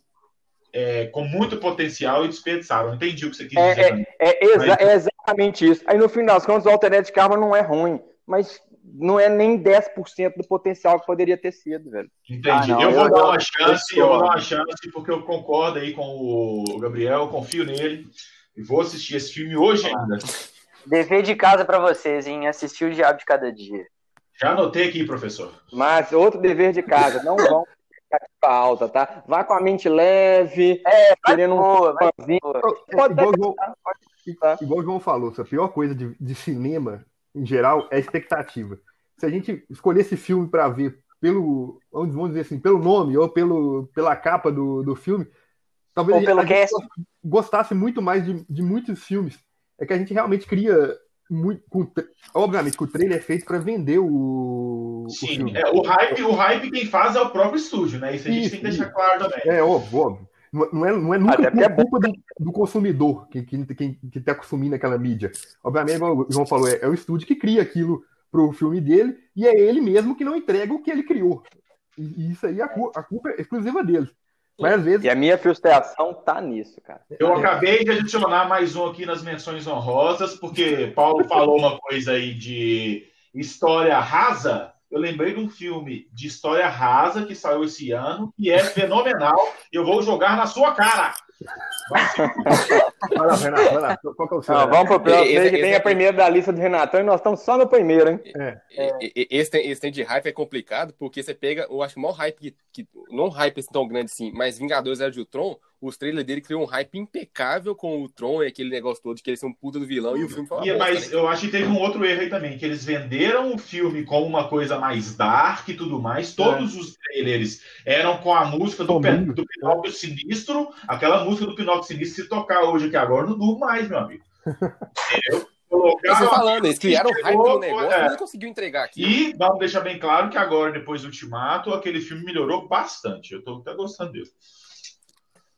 é, com muito potencial e desperdiçaram. Entendi o que você quis É, dizer. também. É, exa- é exatamente isso. Aí no fim das contas, o Altered Carbon não é ruim, mas não é nem 10% do potencial que poderia ter sido, velho. Entendi. Ah, não, eu, vou eu, dar uma chance, eu, eu vou dar uma chance, porque eu concordo aí com o Gabriel, eu confio nele. E vou assistir esse filme hoje ainda. Dever de casa para vocês, hein? Assistir o Diabo de Cada Dia. Já anotei aqui, professor. Mas outro dever de casa, não vão ficar alta, tá? Vá com a mente leve, é, querendo boa, um pãozinho. Pode, igual, igual, igual o João falou, a pior coisa de, de cinema, em geral, é expectativa. Se a gente escolher esse filme para ver pelo, vamos dizer assim, pelo nome ou pelo, pela capa do, do filme, talvez ou pelo a gente gostasse muito mais de, de muitos filmes. É que a gente realmente cria muito, com, obviamente que o trailer é feito para vender o, Sim, o filme. É, o hype, o hype quem faz é o próprio estúdio, né? Isso a gente isso, tem que deixar claro também. É óbvio, óbvio. Não é, não é nunca Até é culpa do, do, consumidor que, que, que, que tá consumindo aquela mídia. Obviamente, como o João falou, é, é o estúdio que cria aquilo pro filme dele e é ele mesmo que não entrega o que ele criou. E, isso aí, a, a culpa é exclusiva dele. Mas às vezes... E a minha frustração tá nisso, cara. Eu acabei de adicionar mais um aqui nas menções honrosas, porque Paulo falou uma coisa aí de história rasa. Eu lembrei de um filme de história rasa que saiu esse ano, que é fenomenal. Eu vou jogar na sua cara. Vai lá, Renato, vai lá. Qual que é o seu? Não, vamos pro próximo. Esse, esse, tem a primeira da lista do Renatão e nós estamos só no primeiro, hein? É. É. Esse, esse tem de hype é complicado, porque você pega, eu acho que o maior hype, que, que não hype tão grande assim, mas Vingadores Era de Ultron, os trailers dele criou um hype impecável com o Tron e aquele negócio todo de que eles são um puta do vilão e o filme foi uma e, bosta, Mas né? eu acho que teve um outro erro aí também, que eles venderam o filme como uma coisa mais dark e tudo mais. Todos é. os trailers eram com a música do, do Pinóquio Sinistro, aquela música do Pinóquio Sinistro, se tocar hoje aqui agora, não durmo mais, meu amigo. Entendeu? Colocaram falando, eles criaram hype no negócio, é. não conseguiu entregar aqui. E vamos deixar bem claro que agora, depois do Ultimato, aquele filme melhorou bastante. Eu tô até gostando dele.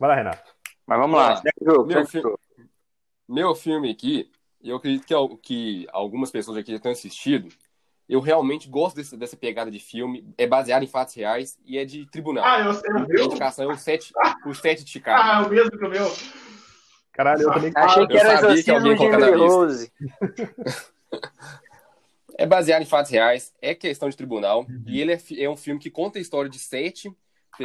Vai lá, Renato. Mas vamos lá. Meu, fi meu filme aqui, eu acredito que, que algumas pessoas aqui já tenham assistido. Eu realmente gosto desse, dessa pegada de filme. É baseado em fatos reais e é de tribunal. Ah, eu sei o meu. A indicação é o sete, o sete de Chicago. Ah, é o mesmo que o meu. Caralho, eu também Achei que era alguém de Rose. é baseado em fatos reais, é questão de tribunal. Uhum. E ele é, é um filme que conta a história de sete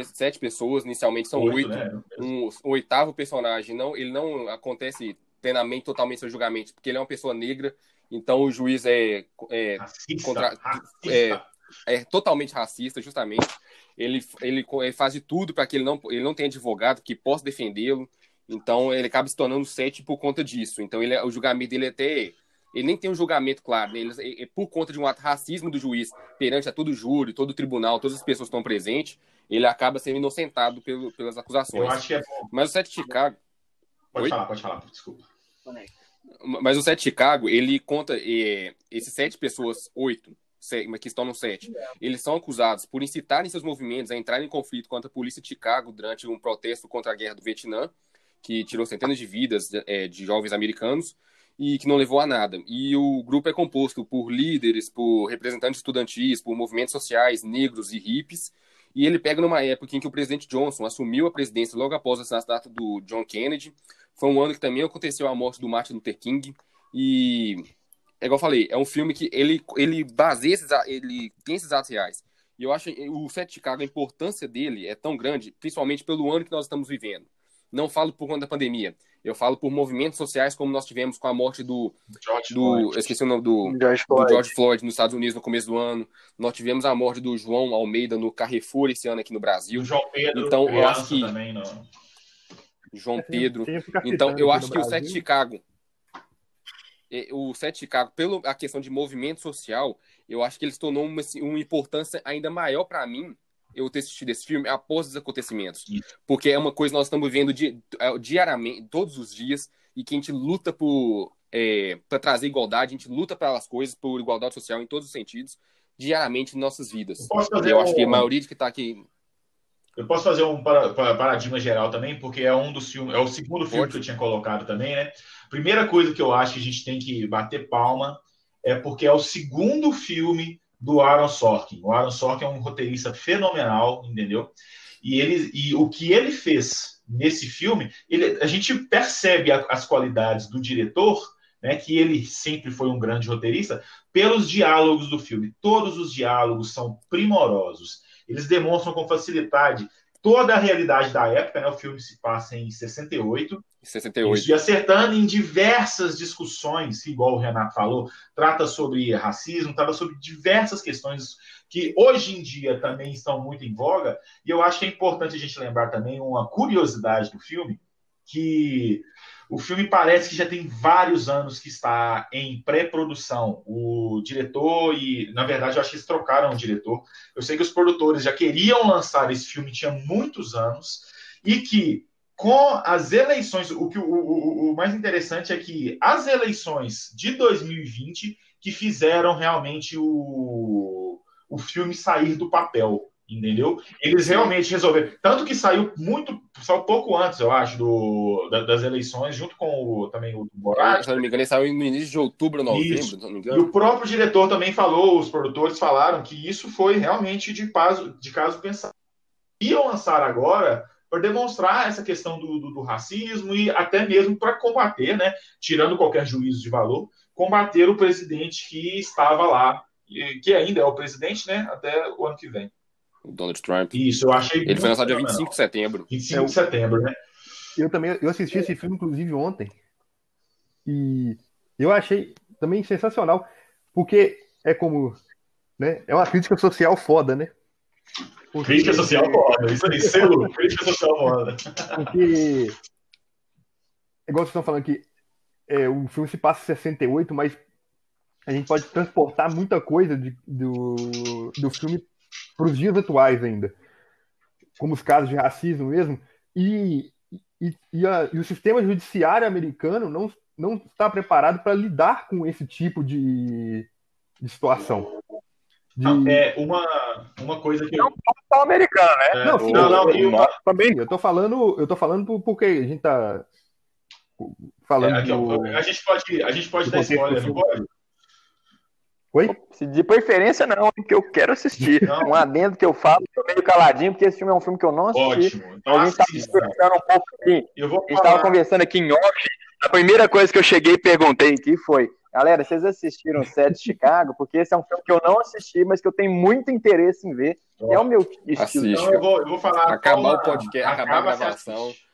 sete pessoas, inicialmente são oito. oito. Né? Um, o oitavo personagem, não, ele não acontece plenamente, totalmente seu julgamento, porque ele é uma pessoa negra, então o juiz é, é, racista, contra, racista. é, é totalmente racista, justamente. Ele, ele, ele faz de tudo para que ele não, ele não tenha advogado que possa defendê-lo. Então ele acaba se tornando sete por conta disso. Então ele, o julgamento dele é até ele nem tem um julgamento claro, né? ele, é, é, por conta de um ato racismo do juiz perante a todo o júri, todo o tribunal, todas as pessoas que estão presentes, ele acaba sendo inocentado pelo, pelas acusações. Eu acho que é bom. Mas o Sete de Chicago. Pode Oi? falar, pode falar, desculpa. Mas o Sete de Chicago, ele conta é, esses sete pessoas, oito, que estão no sete, eles são acusados por incitarem seus movimentos a entrar em conflito contra a polícia de Chicago durante um protesto contra a guerra do Vietnã, que tirou centenas de vidas de, é, de jovens americanos e que não levou a nada. E o grupo é composto por líderes, por representantes estudantis, por movimentos sociais, negros e hippies, e ele pega numa época em que o presidente Johnson assumiu a presidência logo após o assassinato do John Kennedy. Foi um ano que também aconteceu a morte do Martin Luther King. E, é igual eu falei, é um filme que ele, ele baseia esses, ele tem esses atos reais. E eu acho o Sete Chicago, a importância dele é tão grande, principalmente pelo ano que nós estamos vivendo. Não falo por conta da pandemia, eu falo por movimentos sociais como nós tivemos com a morte do. George do Floyd. esqueci o nome do George, do George, Floyd nos Estados Unidos no começo do ano. Nós tivemos a morte do João Almeida no Carrefour esse ano aqui no Brasil. O João Pedro, então, eu acho que. Também, não. João Pedro. Então, eu acho que o Sete Chicago. O Sete Chicago, pela questão de movimento social, eu acho que ele se tornou uma, uma importância ainda maior para mim eu ter assistido esse filme após os acontecimentos. Porque é uma coisa que nós estamos vivendo di é, diariamente, todos os dias, e que a gente luta por é, para trazer igualdade, a gente luta pelas coisas, por igualdade social em todos os sentidos, diariamente em nossas vidas. Eu, eu um... acho que a maioria de que está aqui. Eu posso fazer um paradigma geral também, porque é um dos filmes, é o segundo filme Pode. que eu tinha colocado também, né? Primeira coisa que eu acho que a gente tem que bater palma é porque é o segundo filme do Aaron Sorkin. O Aaron Sorkin é um roteirista fenomenal, entendeu? E, ele, e o que ele fez nesse filme, ele, a gente percebe a, as qualidades do diretor né, que ele sempre foi um grande roteirista, pelos diálogos do filme. Todos os diálogos são primorosos. Eles demonstram com facilidade toda a realidade da época, né? O filme se passa em 68. 68. Isso, e acertando em diversas discussões, igual o Renato falou, trata sobre racismo, trata sobre diversas questões que hoje em dia também estão muito em voga. E eu acho que é importante a gente lembrar também uma curiosidade do filme, que o filme parece que já tem vários anos que está em pré-produção. O diretor e, na verdade, eu acho que eles trocaram o diretor. Eu sei que os produtores já queriam lançar esse filme tinha muitos anos e que com as eleições, o que o, o, o mais interessante é que as eleições de 2020 que fizeram realmente o, o filme sair do papel entendeu? Eles realmente resolveram. Tanto que saiu muito, só pouco antes, eu acho, do, das eleições, junto com o, também o Borat. Se não me engano, ele saiu no início de outubro, novembro, se não me engano. E o próprio diretor também falou, os produtores falaram que isso foi realmente de caso, de caso pensado. Iam lançar agora para demonstrar essa questão do, do, do, racismo e até mesmo para combater, né, tirando qualquer juízo de valor, combater o presidente que estava lá, que ainda é o presidente, né, até o ano que vem. Donald Trump. Isso, eu achei. Ele foi lançado dia 25 de setembro. 25 de setembro, né? Eu também eu assisti esse filme, inclusive, ontem. E eu achei também sensacional, porque é como. Né, é uma crítica social foda, né? Porque, crítica social foda, isso aí, selo, crítica social foda. Porque. Igual vocês estão falando que é, o filme se passa em 68, mas a gente pode transportar muita coisa de, do, do filme para os dias atuais ainda, como os casos de racismo mesmo, e, e, e, a, e o sistema judiciário americano não, não está preparado para lidar com esse tipo de, de situação. De... É uma, uma coisa que. Não só americano, né? É, não, sim, não, não, eu, eu, também. Eu tô falando, eu tô falando porque a gente tá falando. É, aqui, do... A gente pode, a gente pode dar spoiler, não pode? Oi? De preferência não, porque eu quero assistir. Não. Um adendo que eu falo, tô meio caladinho, porque esse filme é um filme que eu não assisti. Ótimo. Então, a gente estava conversando um pouco aqui. Eu vou a gente estava conversando aqui em off. A primeira coisa que eu cheguei e perguntei aqui foi: galera, vocês assistiram o Set de Chicago? Porque esse é um filme que eu não assisti, mas que eu tenho muito interesse em ver. É o meu estilo. Assiste. Então, eu vou, eu vou falar. Acabar o podcast, acabar a gravação. Assiste,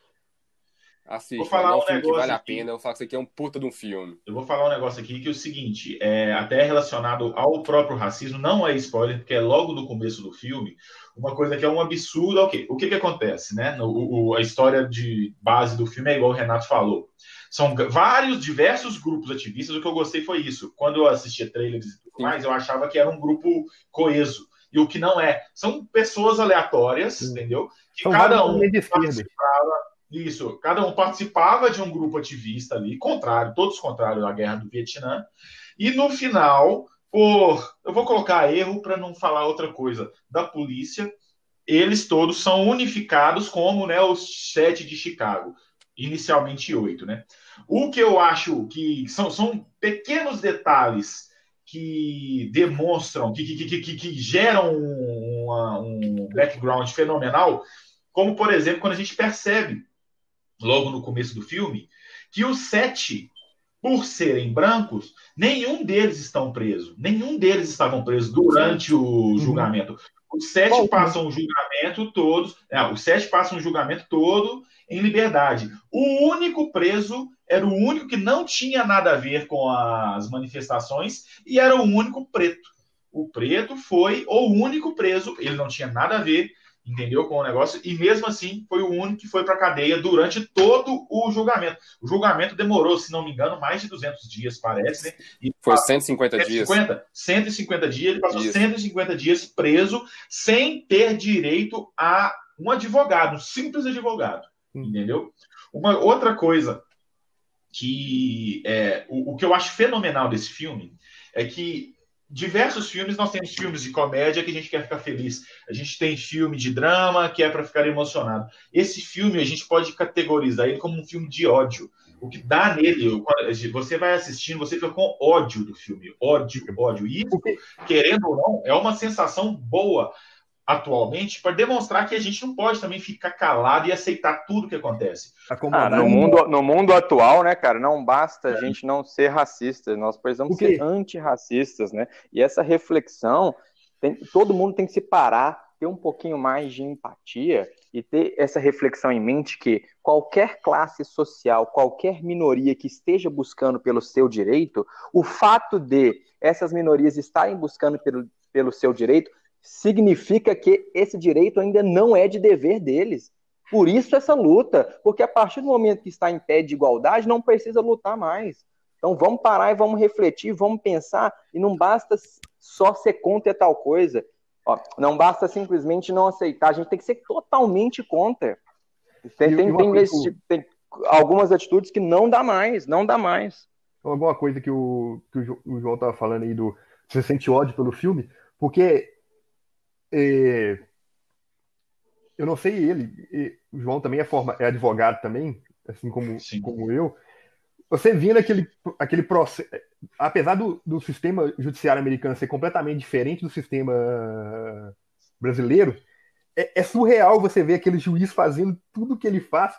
vou falar é um, um filme que negócio vale a aqui. pena. Eu falo que isso aqui é um puta de um filme. Eu vou falar um negócio aqui que é o seguinte, é até relacionado ao próprio racismo, não é spoiler, porque é logo no começo do filme, uma coisa que é um absurdo, ok, o que que acontece, né? O, o, a história de base do filme é igual o Renato falou. São vários, diversos grupos ativistas, o que eu gostei foi isso. Quando eu assistia trailers e tudo mais, eu achava que era um grupo coeso. E o que não é. São pessoas aleatórias, Sim. entendeu? Que São cada um participava isso, cada um participava de um grupo ativista ali, contrário, todos contrários à guerra do Vietnã. E no final, por eu vou colocar erro para não falar outra coisa, da polícia, eles todos são unificados como né, os sete de Chicago, inicialmente oito, né? O que eu acho que são, são pequenos detalhes que demonstram, que, que, que, que, geram uma- um background fenomenal, como por exemplo, quando a gente percebe logo no começo do filme, que os sete, por serem brancos, nenhum deles estão presos. Nenhum deles estavam presos durante o julgamento. Os sete Bom, passam o julgamento todos. é, os sete passam o julgamento todo em liberdade. O único preso era o único que não tinha nada a ver com as manifestações e era o único preto. O preto foi o único preso, ele não tinha nada a ver entendeu? Com o negócio, e mesmo assim foi o único que foi para a cadeia durante todo o julgamento. O julgamento demorou, se não me engano, mais de 200 dias, parece, né? E Foi 150 dias. 150, 150 dias, ele passou Isso. 150 dias preso sem ter direito a um advogado, um simples advogado, Hum. entendeu? Uma outra coisa que é o, o que eu acho fenomenal desse filme é que diversos filmes nós temos filmes de comédia que a gente quer ficar feliz, a gente tem filme de drama que é para ficar emocionado. Esse filme a gente pode categorizar ele como um filme de ódio. O que dá nele, você vai assistindo, você fica com ódio do filme, ódio, ódio. E isso, querendo ou não, é uma sensação boa atualmente para demonstrar que a gente não pode também ficar calado e aceitar tudo que acontece. Ah, no, mundo, no mundo atual, né, cara, não basta a gente não ser racista, nós precisamos ser antirracistas, né? E essa reflexão, tem, todo mundo tem que se parar, ter um pouquinho mais de empatia e ter essa reflexão em mente que qualquer classe social, qualquer minoria que esteja buscando pelo seu direito, o fato de essas minorias estarem buscando pelo, pelo seu direito significa que esse direito ainda não é de dever deles. Por isso essa luta, porque a partir do momento que está em pé de igualdade, não precisa lutar mais. Então vamos parar e vamos refletir, vamos pensar, e não basta só ser contra tal coisa. Ó, não basta simplesmente não aceitar, a gente tem que ser totalmente contra. Tem, tem, tem, esse, tem algumas atitudes que não dá mais, não dá mais. Alguma coisa que o, que o João estava falando aí do. Você sente ódio pelo filme, porque é, eu não sei ele, o João também é, forma, é advogado também, assim como, como eu. Você vendo aquele, aquele processo, apesar do, do sistema judiciário americano ser completamente diferente do sistema brasileiro, é, é surreal você ver aquele juiz fazendo tudo que ele faz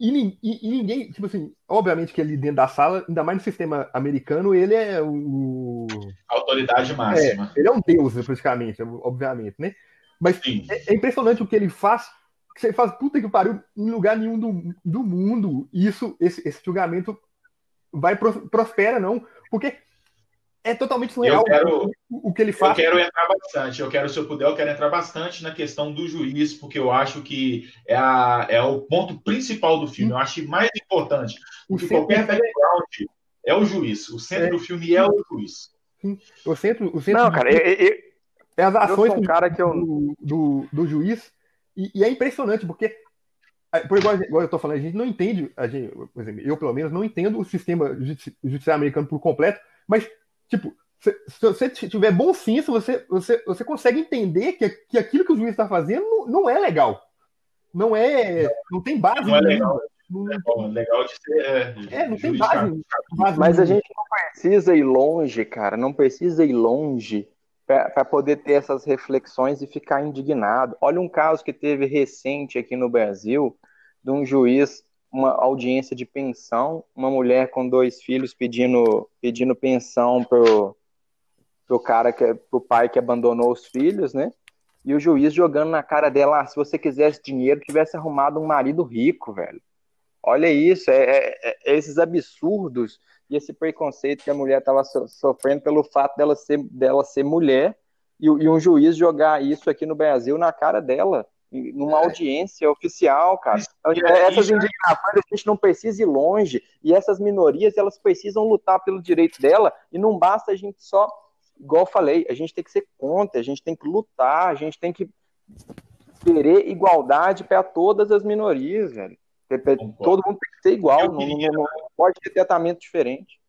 e, e, e, ninguém, tipo assim, obviamente que ele dentro da sala, ainda mais no sistema americano, ele é o. Autoridade máxima. É, ele é um deus, praticamente, obviamente, né? Mas é, é, impressionante o que ele faz. Que você faz, puta que pariu, em lugar nenhum do, do mundo, isso, esse, esse julgamento vai prospera, não. Porque é totalmente surreal quero, o, o, que ele faz. Eu quero entrar bastante, eu quero, se eu puder, eu quero entrar bastante na questão do juiz, porque eu acho que é, a, é o ponto principal do filme. Eu acho mais importante do que qualquer background é o juiz. O centro é. do filme é o juiz. Sim. O centro, o centro Não, cara, eu, eu, é as ações um cara que eu... do, do, do juiz, e, e, é impressionante, porque, por igual, igual eu tô falando, a gente não entende, a gente, por exemplo, eu pelo menos não entendo o sistema judiciário americano por completo, mas Tipo, se, se você tiver bom senso, você, você, você consegue entender que, que aquilo que o juiz está fazendo não, não, é legal. Não é. Não tem base. Não é legal. Não, é bom, legal de ser. É, é não tem base, base. Mas a gente não precisa ir longe, cara. Não precisa ir longe para poder ter essas reflexões e ficar indignado. Olha um caso que teve recente aqui no Brasil de um juiz uma audiência de pensão, uma mulher com dois filhos pedindo, pedindo pensão pro, pro cara que pro pai que abandonou os filhos, né? E o juiz jogando na cara dela, ah, se você quisesse dinheiro, tivesse arrumado um marido rico, velho. Olha isso, é, é, é esses absurdos e esse preconceito que a mulher estava so, sofrendo pelo fato dela ser, dela ser mulher e, e um juiz jogar isso aqui no Brasil na cara dela numa é. audiência oficial, cara. Isso, essas indignações a gente não precisa ir longe e essas minorias elas precisam lutar pelo direito dela e não basta a gente só, igual eu falei, a gente tem que ser contra, a gente tem que lutar, a gente tem que querer igualdade para todas as minorias, velho. Todo mundo tem que ser igual, queria... não, não pode ter tratamento diferente.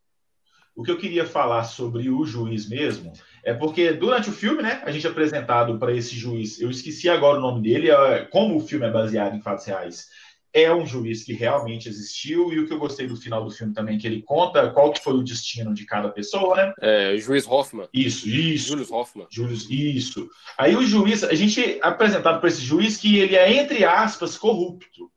O que eu queria falar sobre o juiz mesmo é porque durante o filme, né, a gente é apresentado para esse juiz, eu esqueci agora o nome dele, é, como o filme é baseado em fatos reais, é um juiz que realmente existiu, e o que eu gostei do final do filme também, que ele conta qual que foi o destino de cada pessoa, né? É, juiz Hoffman. Isso, isso. Julius Hoffman. Julius, isso. Aí o juiz, a gente é apresentado para esse juiz que ele é, entre aspas, corrupto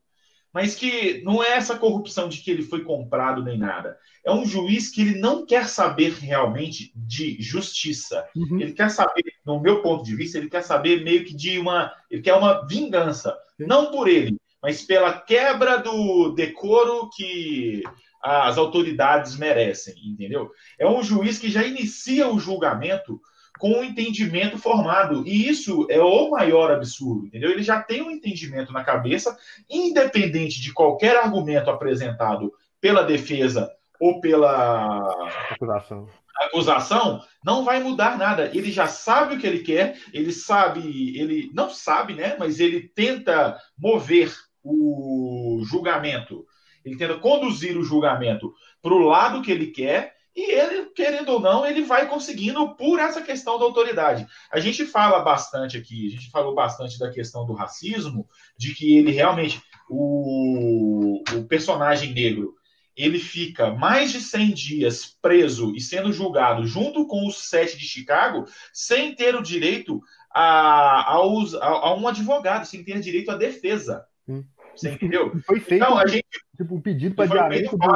mas que não é essa corrupção de que ele foi comprado nem nada. É um juiz que ele não quer saber realmente de justiça. Uhum. Ele quer saber, no meu ponto de vista, ele quer saber meio que de uma. Ele quer uma vingança. Não por ele, mas pela quebra do decoro que as autoridades merecem, entendeu? É um juiz que já inicia o julgamento com um entendimento formado. E isso é o maior absurdo, entendeu? Ele já tem um entendimento na cabeça, independente de qualquer argumento apresentado pela defesa ou pela acusação. acusação, não vai mudar nada. Ele já sabe o que ele quer, ele sabe, ele não sabe, né? Mas ele tenta mover o julgamento, ele tenta conduzir o julgamento para o lado que ele quer e ele, querendo ou não, ele vai conseguindo por essa questão da autoridade. A gente fala bastante aqui, a gente falou bastante da questão do racismo, de que ele realmente, o, o personagem negro, ele fica mais de 100 dias preso e sendo julgado junto com os sete de Chicago, sem ter o direito a, a, a um advogado, sem ter direito à defesa. Sim. Você entendeu? Foi feito Então, a gente tipo, um pedido para adiamento do.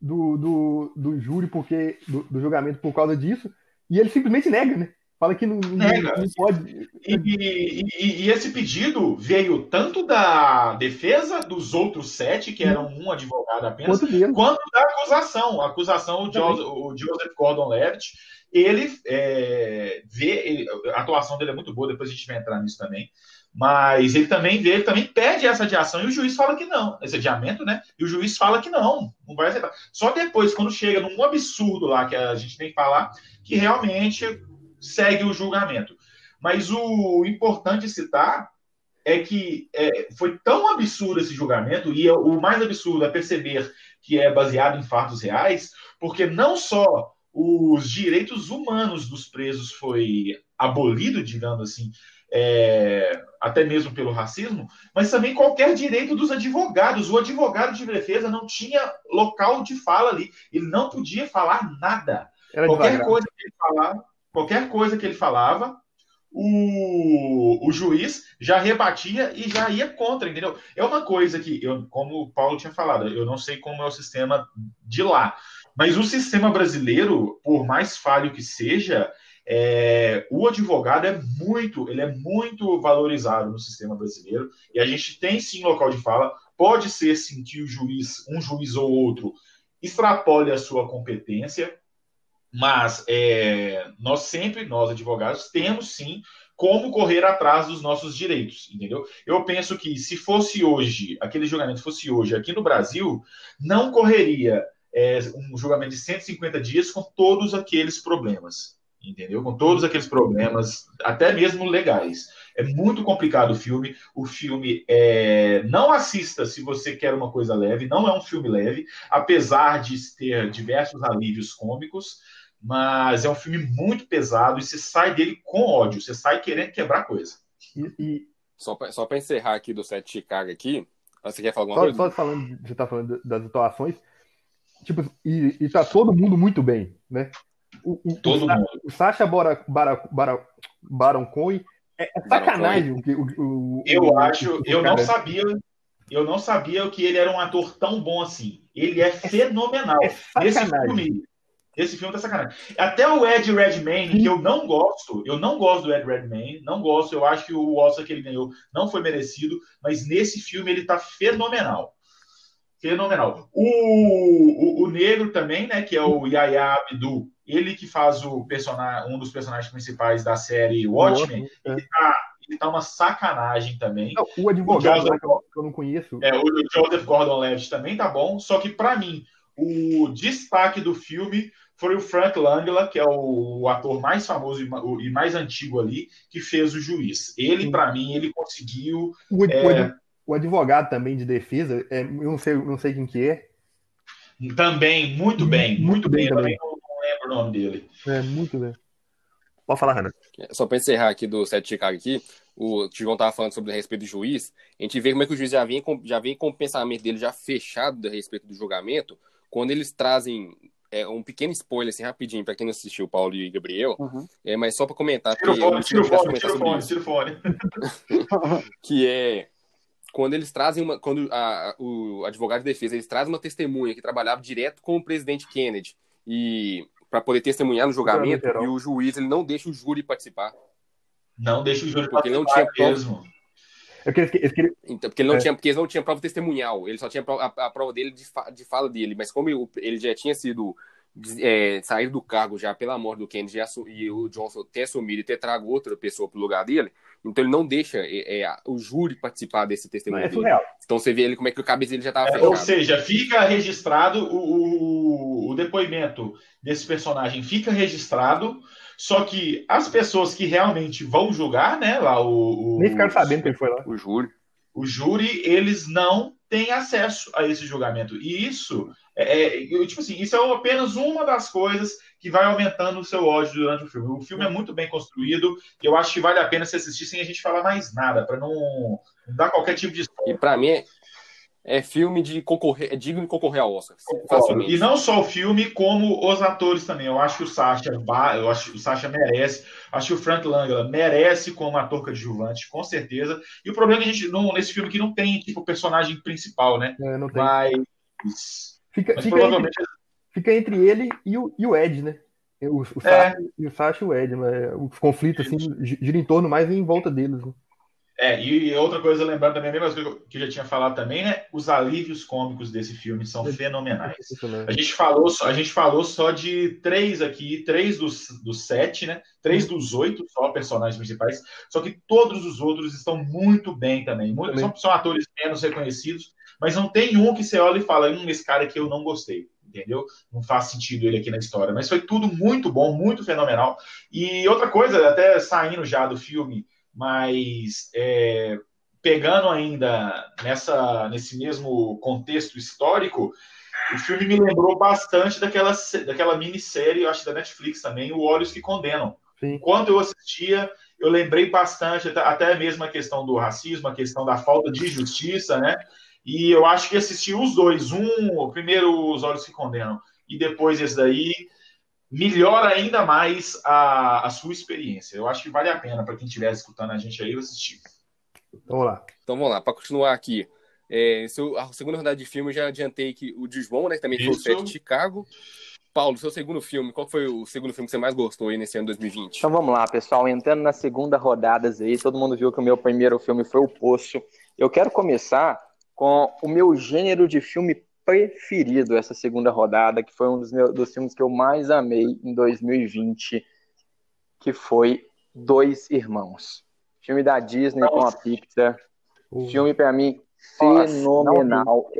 Do, do, do júri porque, do, do julgamento por causa disso, e ele simplesmente nega, né? Fala que não, Nega. não pode. E, e- e- e esse pedido veio tanto da defesa dos outros sete, que eram um advogado apenas, Quanto da acusação. A acusação, o Joseph, o Joseph Gordon-Levitt, ele é, vê, ele- a atuação dele é muito boa, depois a gente vai entrar nisso também, mas ele também ele também pede essa adiação e o juiz fala que não, esse adiamento, né? E o juiz fala que não, não vai aceitar. Só depois, quando chega num absurdo lá que a gente tem que falar, que realmente segue o julgamento. Mas o importante citar é que é, foi tão absurdo esse julgamento, e o mais absurdo é perceber que é baseado em fatos reais, porque não só os direitos humanos dos presos foi abolido, digamos assim, é, até mesmo pelo racismo, mas também qualquer direito dos advogados. O advogado de defesa não tinha local de fala ali, ele não podia falar nada. Era Qualquer devagar. coisa que ele falava, qualquer coisa que ele falava, o, o juiz já rebatia e já ia contra, entendeu? É uma coisa que, eu, como o Paulo tinha falado, eu não sei como é o sistema de lá, mas o sistema brasileiro, por mais falho que seja, é, o advogado é muito, ele é muito valorizado no sistema brasileiro e a gente tem sim local de fala. Pode ser sim que o juiz, um juiz ou outro, extrapole a sua competência, mas é, nós sempre, nós advogados, temos sim como correr atrás dos nossos direitos, entendeu? Eu penso que se fosse hoje, aquele julgamento fosse hoje aqui no Brasil, não correria é, um julgamento de 150 dias com todos aqueles problemas, entendeu? Com todos aqueles problemas, até mesmo legais. É muito complicado o filme. O filme é... não assista se você quer uma coisa leve, não é um filme leve, apesar de ter diversos alívios cômicos mas é um filme muito pesado e você sai dele com ódio, você sai querendo quebrar coisa. Só pra, só pra encerrar aqui do set de Chicago aqui, você quer falar alguma só, coisa? só falando, você tá falando das atuações, tipo, e, e tá todo mundo muito bem, né? O, o, Todo o, mundo. o Sacha Bora, Bara, Bara, Baron Cohen é, é sacanagem o que o, Eu acho, eu não cara- sabia, eu não sabia que ele era um ator tão bom assim. Ele é fenomenal. É Esse sacanagem. filme, esse filme tá sacanagem. Até o Ed Redmayne, que eu não gosto, eu não gosto do Ed Redmayne, não gosto, eu acho que o Oscar que ele ganhou não foi merecido, mas nesse filme ele tá fenomenal. Fenomenal. O, o, o negro também, né, que é o Yaya Abdul, ele que faz o personagem, um dos personagens principais da série Watchmen, É. ele tá uma sacanagem também. Não, o advogado O lá que eu, não conheço, É, o Joseph Gordon-Levitt também tá bom, só que para mim o destaque do filme foi o Frank Langella, que é o ator mais famoso e mais antigo ali, que fez o juiz. Ele, para mim, ele conseguiu. o, É. o ad- o advogado também de defesa, é, eu não sei, não sei quem que é, Também, muito bem, Muito muito bem. bem também. também não, não lembro o nome dele. é muito bem. Pode falar, Renan. Só para encerrar aqui do set de Chicago aqui, o Tivão tava falando sobre a respeito do juiz, a gente vê como é que o juiz já vem com, já vem com o pensamento dele já fechado a respeito do julgamento, quando eles trazem é, um pequeno spoiler assim rapidinho para quem não assistiu, Paulo e Gabriel, Uhum. é, mas só para comentar Tira o que fone, tira o fone, tira o fone, tira o fone. que é quando eles trazem uma quando a- o advogado de defesa eles trazem uma testemunha que trabalhava direto com o presidente Kennedy e para poder testemunhar no julgamento e o juiz ele não deixa o júri participar Não deixa o júri Porque não participar tinha mesmo. É porque eles, eles queriam- Então, porque ele não É. tinha, porque eles não tinham prova testemunhal, ele só tinha prova- a, a prova dele de, fa- de fala dele, mas como ele, ele já tinha sido é, saído do cargo já pela morte do Kennedy e e o Johnson ter assumido e ter trago outra pessoa pro lugar dele, então ele não deixa é, é, o júri participar desse Não, testemunho é dele. Então você vê ele como é que a cabeça dele já tava É, ou seja, fica registrado o, o, o depoimento desse personagem fica registrado, só que as pessoas que realmente vão julgar, né, lá o, o Nem ficaram sabendo que ele foi lá. O júri. o júri, eles não têm acesso a esse julgamento. E isso é, é, tipo assim, isso é apenas uma das coisas que vai aumentando o seu ódio durante o filme. O filme é muito bem construído e eu acho que vale a pena se assistir sem a gente falar mais nada, para não, não dar qualquer tipo de E pra mim é, é filme de concorrer, é digno de concorrer ao Oscar. Facilmente. E não só o filme, como os atores também. Eu acho que o Sacha, eu acho que o Sacha merece. Acho que o Frank Langella merece como ator coadjuvante, com certeza. E o problema é que a gente, não, nesse filme aqui, não tem tipo personagem principal, né? É, não tem. Mas, fica, mas fica, provavelmente... entre, fica entre ele e o, e o Ed, né? O, o, é. Sacha, e o Sacha e o Ed, né? O conflito assim, gira em torno mais em volta deles. Né? É, e outra coisa, lembrando também, a mesma coisa que eu já tinha falado também, né? Os alívios cômicos desse filme são fenomenais. A gente falou, a gente falou só de três aqui, três dos, dos sete, né? Três dos oito só personagens principais, só que todos os outros estão muito bem também. Muito, também. São, são, atores menos reconhecidos, mas não tem um que você olha e fala, hum, esse cara aqui eu não gostei. Entendeu? Não faz sentido ele aqui na história. Mas foi tudo muito bom, muito fenomenal. E outra coisa, até saindo já do filme, mas é, pegando ainda nessa, nesse mesmo contexto histórico, o filme me lembrou bastante daquela, daquela minissérie, eu acho da Netflix também, O Olhos que Condenam. Sim. Quando eu assistia, eu lembrei bastante, até mesmo a questão do racismo, a questão da falta de justiça, né? E eu acho que assisti os dois, um, primeiro Os Olhos que Condenam, e depois esse daí, melhora ainda mais a, a sua experiência. Eu acho que vale a pena para quem estiver escutando a gente aí assistir. Vamos lá. Então vamos lá, para continuar aqui. É, seu, a segunda rodada de filme eu já adiantei que o de João, né, que também foi o set de Chicago. Paulo, seu segundo filme, qual foi o segundo filme que você mais gostou aí nesse ano 2020? Então vamos lá, pessoal, entrando na segunda rodada aí, todo mundo viu que o meu primeiro filme foi O Poço. Eu quero começar com o meu gênero de filme preferido essa segunda rodada, que foi um dos, meus, dos filmes que eu mais amei em 2020, que foi Dois Irmãos. Filme da Disney Nossa. com a Pixar. Uh. Filme para mim fenomenal.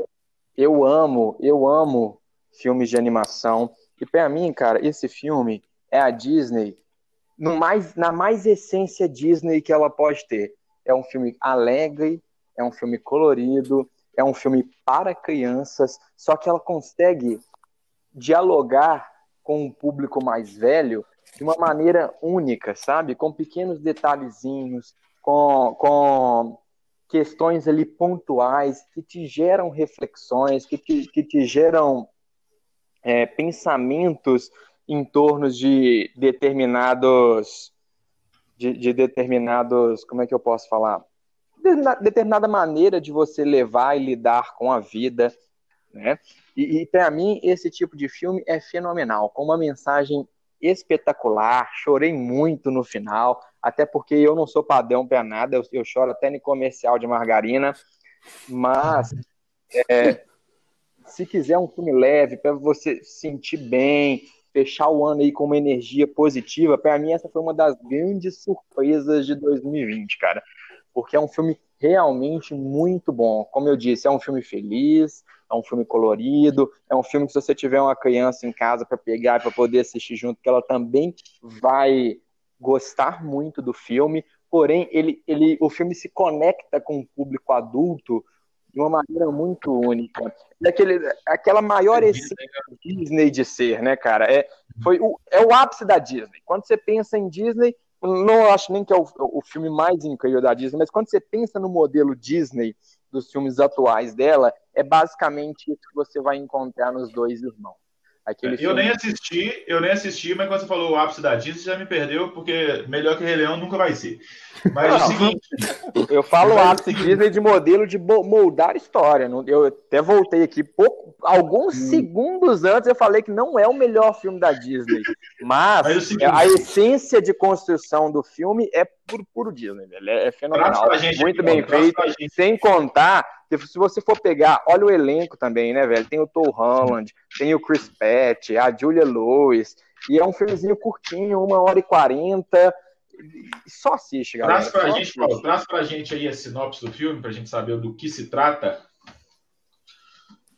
eu amo, eu amo filmes de animação. E para mim, cara, esse filme é a Disney no mais, na mais essência Disney que ela pode ter. É um filme alegre, é um filme colorido, é um filme para crianças, só que ela consegue dialogar com um público mais velho de uma maneira única, sabe? Com pequenos detalhezinhos, com, com questões ali pontuais que te geram reflexões, que te, que te geram é, pensamentos em torno de determinados de, de determinados, como é que eu posso falar? Determinada maneira de você levar e lidar com a vida, né? E, e para mim esse tipo de filme é fenomenal, com uma mensagem espetacular. Chorei muito no final, até porque eu não sou padrão para nada, eu, eu, choro até no comercial de margarina. Mas é, se quiser um filme leve para você sentir bem, fechar o ano aí com uma energia positiva, para mim essa foi uma das grandes surpresas de 2020, cara porque é um filme realmente muito bom. Como eu disse, é um filme feliz, é um filme colorido, é um filme que se você tiver uma criança em casa para pegar para poder assistir junto, que ela também vai gostar muito do filme. Porém, ele, ele, o filme se conecta com o público adulto de uma maneira muito única. Daquele, aquela maior é essência Disney de ser, né, cara? É, foi o, é o ápice da Disney. Quando você pensa em Disney, não acho nem que é o, o filme mais incrível da Disney, mas quando você pensa no modelo Disney dos filmes atuais dela, é basicamente isso que você vai encontrar nos dois irmãos. Aquele eu filme... nem assisti, eu nem assisti, mas quando você falou o ápice da Disney, já me perdeu, porque melhor que Rei Leão nunca vai ser. Mas não, é o seguinte. Eu falo o ápice Disney de modelo de moldar história. Eu até voltei aqui pouco, alguns hum. segundos antes eu falei que não é o melhor filme da Disney. Mas, mas é seguinte, a essência de construção do filme é puro, puro Disney, velho. É, é fenomenal. Muito bem feito. Sem contar se você for pegar, olha o elenco também, né, velho? Tem o Tom Holland, tem o Chris Pratt, a Julia Lewis, e é um filmezinho curtinho, uma hora e quarenta. Só assiste, galera. Traz pra, gente, Paulo, traz pra gente aí a sinopse do filme, pra gente saber do que se trata.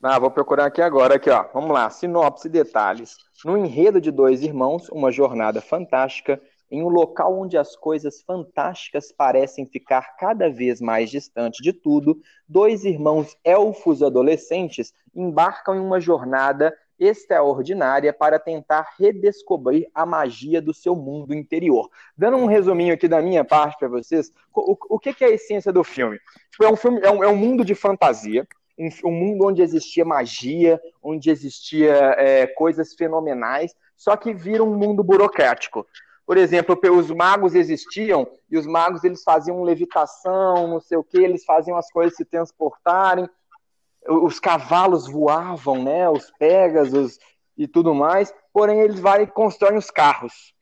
Ah, vou procurar aqui agora, aqui, ó. Vamos lá, sinopse e detalhes. No enredo de dois irmãos, uma jornada fantástica em um local onde as coisas fantásticas parecem ficar cada vez mais distante de tudo, dois irmãos elfos adolescentes embarcam em uma jornada extraordinária para tentar redescobrir a magia do seu mundo interior. Dando um resuminho aqui da minha parte para vocês, o, o que, que, é a essência do filme? Tipo, é um filme, é um, é um mundo de fantasia, um, mundo onde existia magia, onde existia é, coisas fenomenais, só que vira um mundo burocrático. Por exemplo, os magos existiam e os magos eles faziam levitação, não sei o que, eles faziam as coisas se transportarem, os cavalos voavam, né? Os Pegasus e tudo mais. Porém, eles vai e constroem os carros.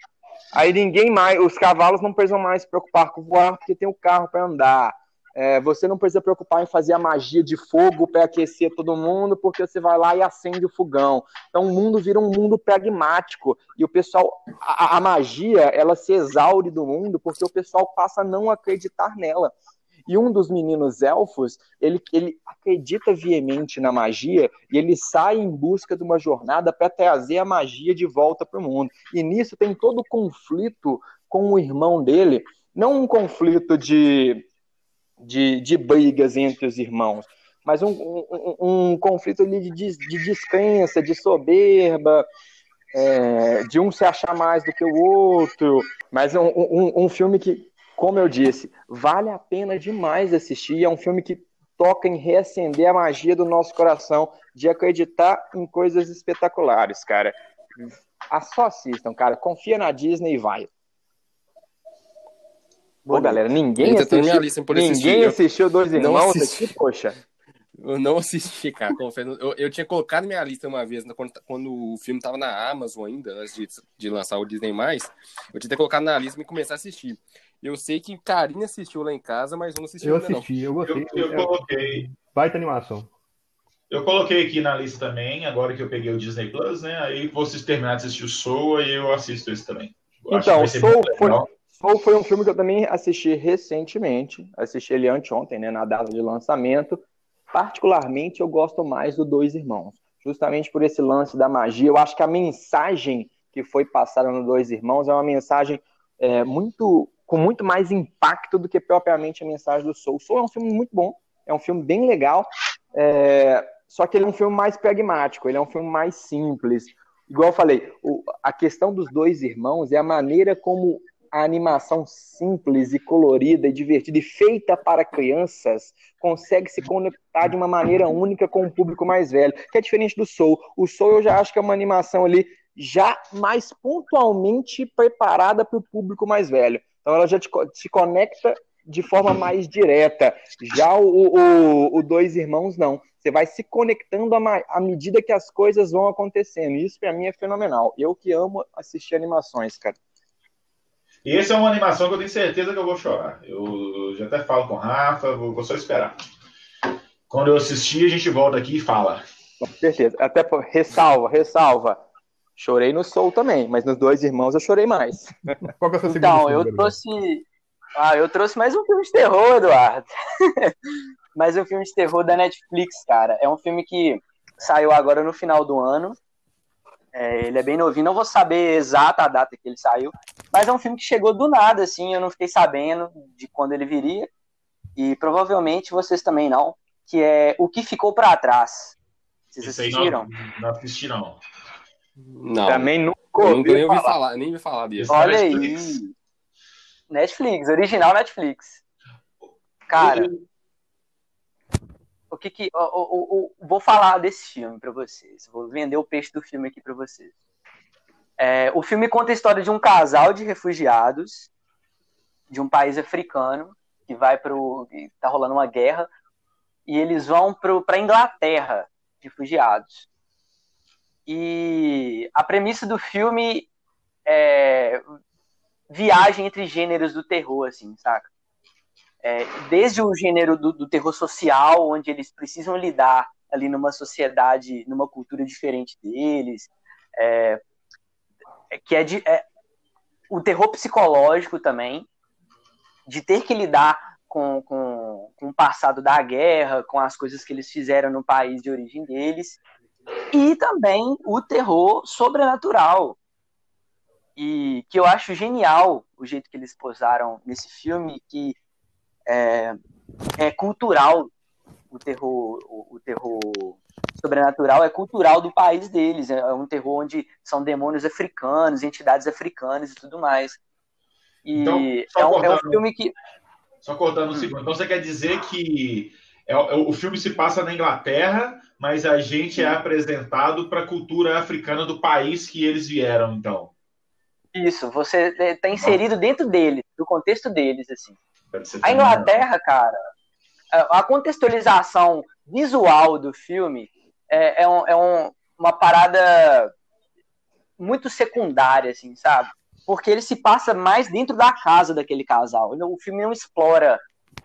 Aí ninguém mais, os cavalos não precisam mais se preocupar com voar porque tem o carro para andar. É, você não precisa preocupar em fazer a magia de fogo para aquecer todo mundo, porque você vai lá e acende o fogão. Então o mundo vira um mundo pragmático e o pessoal, a, a magia, ela se exaure do mundo porque o pessoal passa a não acreditar nela. E um dos meninos elfos, ele, ele acredita veemente na magia e ele sai em busca de uma jornada para trazer a magia de volta para o mundo. E nisso tem todo o conflito com o irmão dele, não um conflito de, de, de brigas entre os irmãos, mas um, um, um conflito de, de, de descrença, de soberba, é, de um se achar mais do que o outro, mas um, um, um filme que como eu disse, vale a pena demais assistir. É um filme que toca em reacender a magia do nosso coração, de acreditar em coisas espetaculares, cara. Ah, só assistam, cara. Confia na Disney e vai. Bom, galera, ninguém assistiu, ninguém assistiu Dois Irmãos aqui, poxa. Eu não assisti, cara, confesso. Eu, eu tinha colocado minha lista uma vez, né, quando, quando o filme tava na Amazon ainda, antes de, de lançar o Disney+, eu tinha colocado na lista e começar a assistir. Eu sei que Karine assistiu lá em casa, mas eu não assisti Eu ainda, assisti, não. eu gostei. Eu, eu coloquei. Baita animação. Eu coloquei aqui na lista também, agora que eu peguei o Disney Plus, né? Aí vocês terminarem de assistir o Soul e eu assisto esse também. Eu Então, ser Soul foi, legal. Soul foi um filme que eu também assisti recentemente. Assisti ele anteontem, né, na data de lançamento. Particularmente, eu gosto mais do Dois Irmãos. Justamente por esse lance da magia. Eu acho que a mensagem que foi passada no Dois Irmãos é uma mensagem é, muito com muito mais impacto do que propriamente a mensagem do Soul. Soul é um filme muito bom, é um filme bem legal, é, só que ele é um filme mais pragmático, ele é um filme mais simples. Igual eu falei, o, a questão dos dois irmãos é a maneira como a animação simples e colorida e divertida e feita para crianças consegue se conectar de uma maneira única com o público mais velho, que é diferente do Soul. O Soul eu já acho que é uma animação ali já mais pontualmente preparada para o público mais velho. Então ela já te, se conecta de forma mais direta. Já o, o, o Dois Irmãos, não. Você vai se conectando à medida que as coisas vão acontecendo. Isso para mim é fenomenal. Eu que amo assistir animações, cara. E essa é uma animação que eu tenho certeza que eu vou chorar. Eu já até falo com o Rafa, vou, vou só esperar. Quando eu assistir, a gente volta aqui e fala. Com certeza. Até por, ressalva, ressalva. Chorei no Soul também, mas nos Dois Irmãos eu chorei mais. Qual que é o seu segundo Então, eu trouxe. Ah, eu trouxe mais um filme de terror, Eduardo. mais um filme de terror da Netflix, cara. É um filme que saiu agora no final do ano. É, ele é bem novinho, não vou saber exata a data que ele saiu, mas é um filme que chegou do nada, assim, eu não fiquei sabendo de quando ele viria, e provavelmente vocês também não, que é O Que Ficou Pra Trás. Vocês Esse assistiram? não, não assisti, não. Não, Também nunca eu nunca nem ouvi ouvi falar. falar, nem ouvi falar disso. Olha Netflix. aí. Netflix, original Netflix. Cara, o que que. vou falar desse filme pra vocês. Vou vender o peixe do filme aqui pra vocês. É, o filme conta a história de um casal de refugiados de um país africano que vai que tá rolando uma guerra e eles vão pro, pra Inglaterra, refugiados. E a premissa do filme é viagem entre gêneros do terror, assim, saca? É, desde o gênero do, do terror social, onde eles precisam lidar ali numa sociedade, numa cultura diferente deles, é, é, que é, de, é o terror psicológico também, de ter que lidar com, com, com o passado da guerra, com as coisas que eles fizeram no país de origem deles, e também o terror sobrenatural, e que eu acho genial o jeito que eles posaram nesse filme, que é, é cultural o terror, o, o terror sobrenatural é cultural do país deles, é um terror onde são demônios africanos, entidades africanas e tudo mais. E Então, é, um, é um filme que Só cortando um segundo. Então você quer dizer que é, o filme se passa na Inglaterra, mas a gente é apresentado para a cultura africana do país que eles vieram, então. Isso, você está inserido dentro dele, do contexto deles, assim. A Inglaterra, cara, a contextualização visual do filme é, é, um, é um, uma parada muito secundária, assim, sabe? Porque ele se passa mais dentro da casa daquele casal. O filme não explora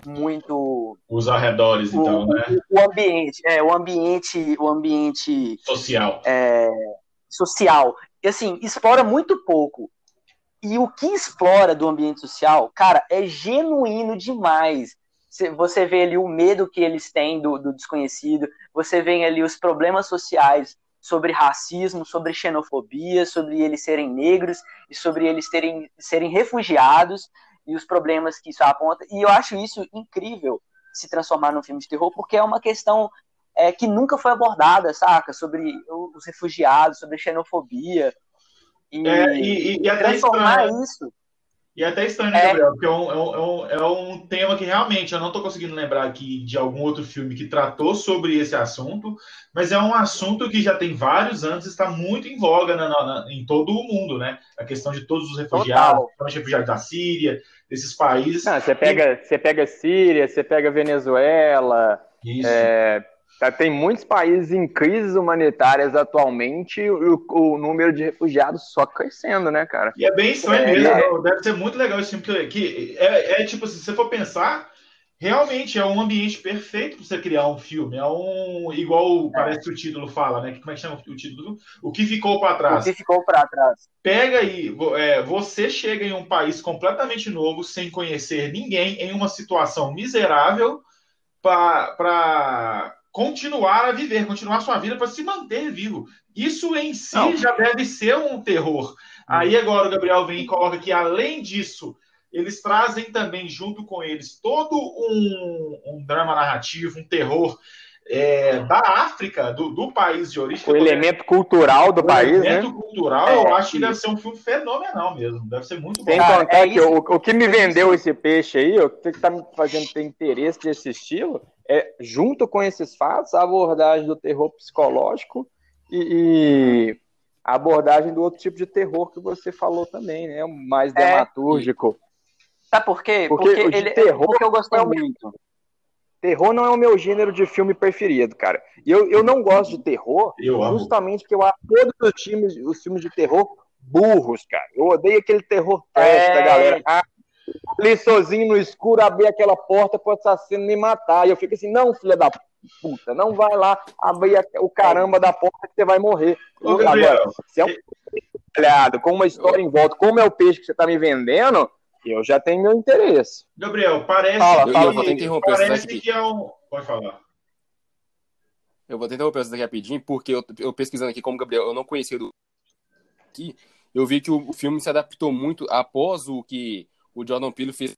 muito os arredores, então, o, né? O ambiente, é, o ambiente, o ambiente social. É, social. E assim, explora muito pouco. E o que explora do ambiente social, cara, é genuíno demais. Você vê ali o medo que eles têm do, do desconhecido, você vê ali os problemas sociais sobre racismo, sobre xenofobia, sobre eles serem negros e sobre eles terem, serem refugiados e os problemas que isso aponta. E eu acho isso incrível se transformar num filme de terror, porque é uma questão é, que nunca foi abordada, saca? Sobre os refugiados, sobre xenofobia. E, é, e, e transformar isso e é até estranho, né, é. Gabriel? Porque é um, é, um, é um é tema que realmente eu não estou conseguindo lembrar aqui de algum outro filme que tratou sobre esse assunto, mas é um assunto que já tem vários anos está muito em voga na, na, em todo o mundo, né? A questão de todos os refugiados, os refugiados da Síria, desses países. Não, você pega, e... você pega Síria, você pega Venezuela, é, tem muitos países em crises humanitárias atualmente e o, o, número de refugiados só crescendo, né, cara? E é bem estranho é, mesmo. É... Deve ser muito legal esse filme. Que, que é, é, tipo, se você for pensar, realmente é um ambiente perfeito para você criar um filme. É um. Igual parece que o título fala, né? Como é que chama o título? O que ficou para trás. O que ficou para trás. Pega aí, é, você chega em um país completamente novo, sem conhecer ninguém, em uma situação miserável, para continuar a viver, continuar sua vida para se manter vivo. Isso em si Não. já deve ser um terror. Aí agora o Gabriel vem e coloca que, além disso, eles trazem também junto com eles todo um, um drama narrativo, um terror é, da África, do, do, país de origem. O elemento cultural do o país, né? O elemento cultural, é, eu acho que deve ser um filme fenomenal mesmo. Deve ser muito bom. Sem contar é que o, o, que me vendeu esse peixe aí, o que está me fazendo ter interesse desse estilo, é, junto com esses fatos, a abordagem do terror psicológico e, e a abordagem do outro tipo de terror que você falou também, né? Mais é. dramatúrgico. Sabe por quê? Porque, porque ele, terror porque eu gostei é muito. Terror não é o meu gênero de filme preferido, cara. E eu, eu não gosto de terror eu justamente porque eu acho todos os filmes, os filmes de terror burros, cara. Eu odeio aquele terror trash é... da galera. Ah, ali sozinho no escuro, abrir aquela porta para o assassino me matar. E eu fico assim, não, filha da puta, não vai lá abrir o caramba da porta que você vai morrer. Ô, Agora, se é um com uma história em volta, como é o peixe que você está me vendendo, eu já tenho meu interesse. Gabriel, parece, fala, que, fala, eu parece que é um. Pode falar. Eu vou tentar interromper isso daqui rapidinho, porque eu, eu pesquisando aqui como Gabriel, eu não conhecia do aqui, eu vi que o filme se adaptou muito após o que o Jordan Peele fez.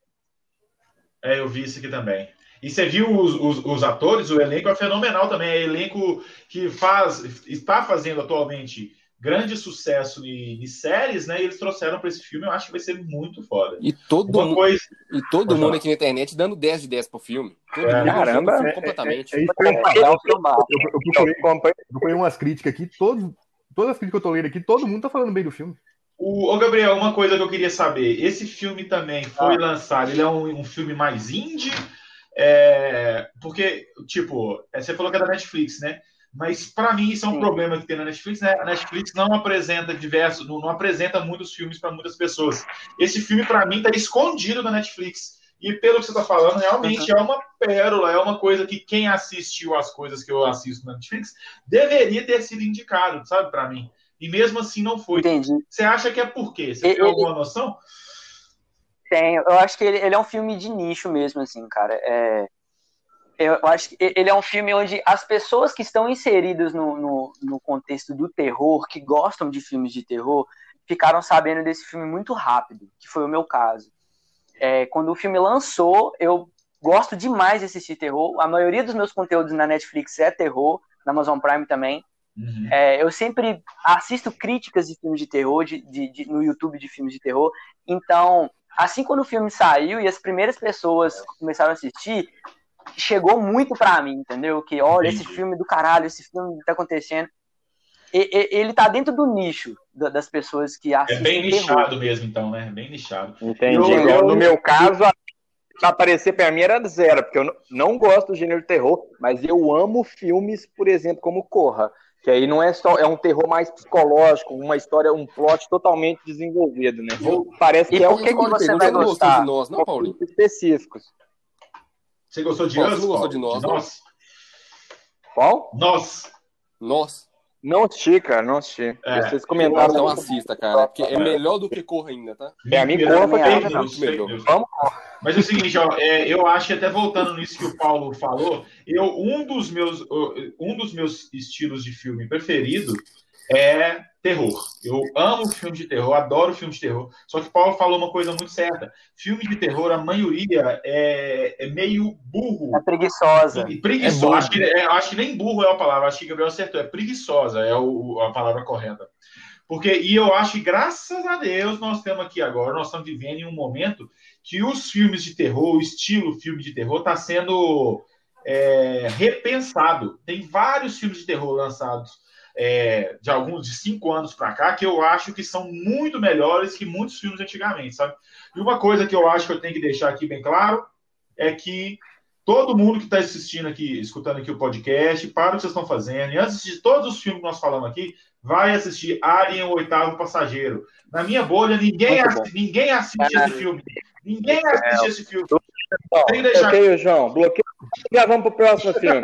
É, eu vi isso aqui também. E você viu os, os, os, atores, o elenco é fenomenal também. É elenco que faz, está fazendo atualmente grande sucesso em, em séries, né? E eles trouxeram para esse filme, eu acho que vai ser muito foda. E todo, mundo, coisa... e todo mundo falar. aqui na internet dando 10 de 10 pro filme. Todo é, caramba, completamente. É, é, é, eu, procurei, umas críticas aqui, todas as críticas que eu tô lendo aqui, todo mundo tá falando bem do filme. O, ô Gabriel, uma coisa que eu queria saber: esse filme também foi ah. lançado, ele é um, um filme mais indie? É, porque, tipo, você falou que é da Netflix, né? Mas para mim isso é um Sim. problema que tem na Netflix, né? A Netflix não apresenta diversos, não, não apresenta muitos filmes para muitas pessoas. Esse filme para mim tá escondido na Netflix. E pelo que você está falando, realmente uhum. é uma pérola, é uma coisa que quem assistiu as coisas que eu assisto na Netflix deveria ter sido indicado, sabe, para mim. E mesmo assim não foi. Entendi. Você acha que é por quê? Você ele, tem alguma noção? Tenho. Eu acho que ele, ele, é um filme de nicho mesmo, assim, cara. É, eu acho que ele é um filme onde as pessoas que estão inseridas no, no, no contexto do terror, que gostam de filmes de terror, ficaram sabendo desse filme muito rápido, que foi o meu caso. É, quando o filme lançou, eu gosto demais de assistir terror. A maioria dos meus conteúdos na Netflix é terror, na Amazon Prime também. Uhum. É, eu sempre assisto críticas de filmes de terror de, de, de, no YouTube de filmes de terror. Então, assim quando o filme saiu e as primeiras pessoas começaram a assistir, chegou muito pra mim, entendeu? Que olha, esse filme do caralho, esse filme tá acontecendo. E, e, ele tá dentro do nicho das pessoas que É assistem. bem terror. nichado mesmo, então, né? Bem nichado. Entendi. Eu- Eu, no meu caso, a- aparecer pra mim era zero, porque eu não, não gosto do gênero de terror, mas eu amo filmes, por exemplo, como Corra. Que aí não é só, é um terror mais psicológico, uma história, um plot totalmente desenvolvido, né? Parece E que é o que que você vai gostar? de nós, não, Paulinho? específicos. Você gostou de Paulo, Us? você não gostou de nós, não? Nós. Qual? Nós. Nós. Não assisti, cara, não assisti. É. Vocês comentaram. Então assista, cara. Porque é melhor do que Corra ainda, tá? É, a mim Corra foi fake melhor, news, não. fake news. Vamos. Mas é o seguinte, ó, é, eu acho até voltando nisso que o Paulo falou, eu um dos meus um dos meus estilos de filme preferido é terror. Eu amo filme de terror, adoro filme de terror. Só que o Paulo falou uma coisa muito certa. Filme de terror, a maioria é, é meio burro. É preguiçosa. E É preguiçosa. burro. acho, que, é, acho que nem burro é a palavra, acho que Gabriel acertou. É preguiçosa, é o- a palavra correta. Porque, e eu acho que, graças a Deus, nós estamos aqui agora, nós estamos vivendo em um momento que os filmes de terror, o estilo filme de terror, está sendo é, repensado. Tem vários filmes de terror lançados é, de alguns de cinco anos para cá que eu acho que são muito melhores que muitos filmes antigamente, sabe? E uma coisa que eu acho que eu tenho que deixar aqui bem claro é que todo mundo que está assistindo aqui, escutando aqui o podcast, para o que vocês estão fazendo, e antes de todos os filmes que nós falamos aqui, vai assistir Alien, o Oitavo Passageiro. Na minha bolha, ninguém, assi- ninguém assiste esse filme. Ninguém assiste esse filme. Tem que deixar Bloqueio, João. Bloqueio. Gravamos pro próximo filme.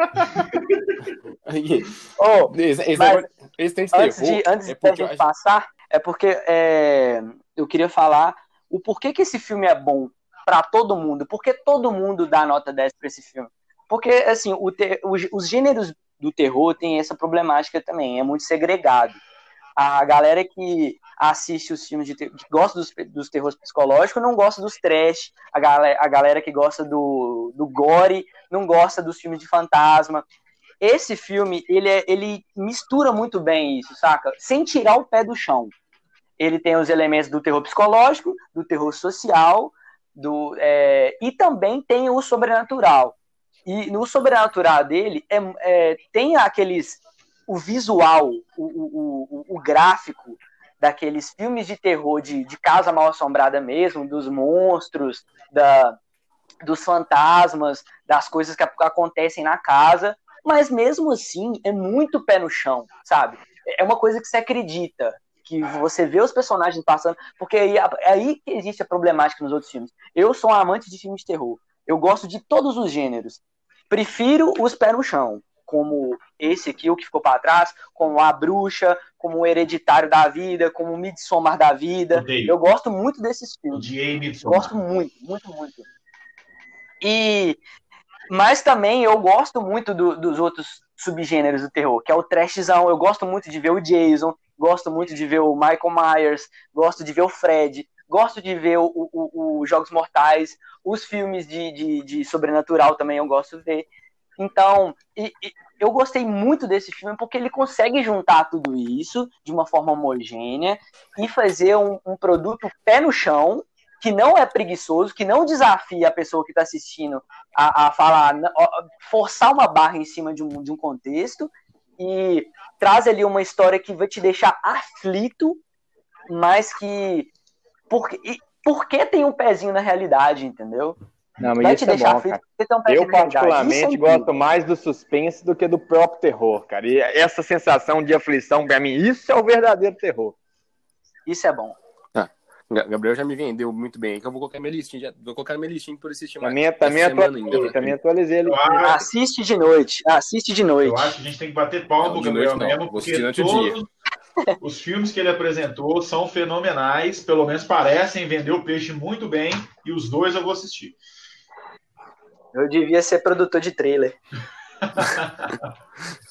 Aí, Ô, Esse, esse, Mas- esse tem Antes terror. de, antes é da porque gente passar, é porque é, eu queria falar o porquê que esse filme é bom pra todo mundo. Por que todo mundo dá nota 10 pra esse filme? Porque, assim, o te- os, os gêneros do terror tem essa problemática também, é muito segregado. A galera que assiste os filmes de que gosta dos, dos terrores psicológicos, não gosta dos trash. A galera, a galera que gosta do, do gore não gosta dos filmes de fantasma esse filme, ele, é- ele mistura muito bem isso, saca? Sem tirar o pé do chão. Ele tem os elementos do terror psicológico, do terror social, do, é, e também tem o sobrenatural. E no sobrenatural dele é, é, tem aqueles. O visual, o, o, o, gráfico daqueles filmes de terror de, de casa mal assombrada mesmo, dos monstros, da, dos fantasmas, das coisas que acontecem na casa, mas mesmo assim é muito pé no chão, sabe? É uma coisa que você acredita, que você vê os personagens passando, porque aí, é aí que existe a problemática nos outros filmes. Eu sou um amante de filmes de terror, eu gosto de todos os gêneros, prefiro os pé no chão, como esse aqui, o que ficou para trás, como A Bruxa, como o Hereditário da Vida, como o Midsommar da Vida. Odeio. Eu gosto muito desses filmes. Odiei Midsommar. Gosto muito, muito, muito. E mas também eu gosto muito do- dos outros subgêneros do terror, que é o trashzão. Eu gosto muito de ver o Jason, gosto muito de ver o Michael Myers, gosto de ver o Fred, gosto de ver o, o- o- o Jogos Mortais, os filmes de, de, de sobrenatural também eu gosto de ver. Então, e- e eu gostei muito desse filme porque ele consegue juntar tudo isso de uma forma homogênea e fazer um, um produto pé no chão, que não é preguiçoso, que não desafia a pessoa que está assistindo a, a falar, ó, forçar uma barra em cima de um, de um contexto e traz ali uma história que vai te deixar aflito, mas que. Porque, porque tem um pezinho na realidade, entendeu? Não, Vai mas te isso é bom, pezinho Eu, é particularmente, gosto mais do suspense do que do próprio terror, cara. E essa sensação de aflição, pra mim, isso é o verdadeiro terror. Isso é bom. Ga- Gabriel já me vendeu muito bem, que eu vou colocar minha listinha, já, vou colocar minha listinha por assistir mais. Também, também, atualizei, ainda, também atualizei ele. Assiste de noite. Assiste de noite. eu acho que a gente tem que bater palma pro Gabriel noite não. mesmo, porque todos os filmes que ele apresentou são fenomenais, pelo menos parecem vender o peixe muito bem, e os dois eu vou assistir. Eu devia ser produtor de trailer.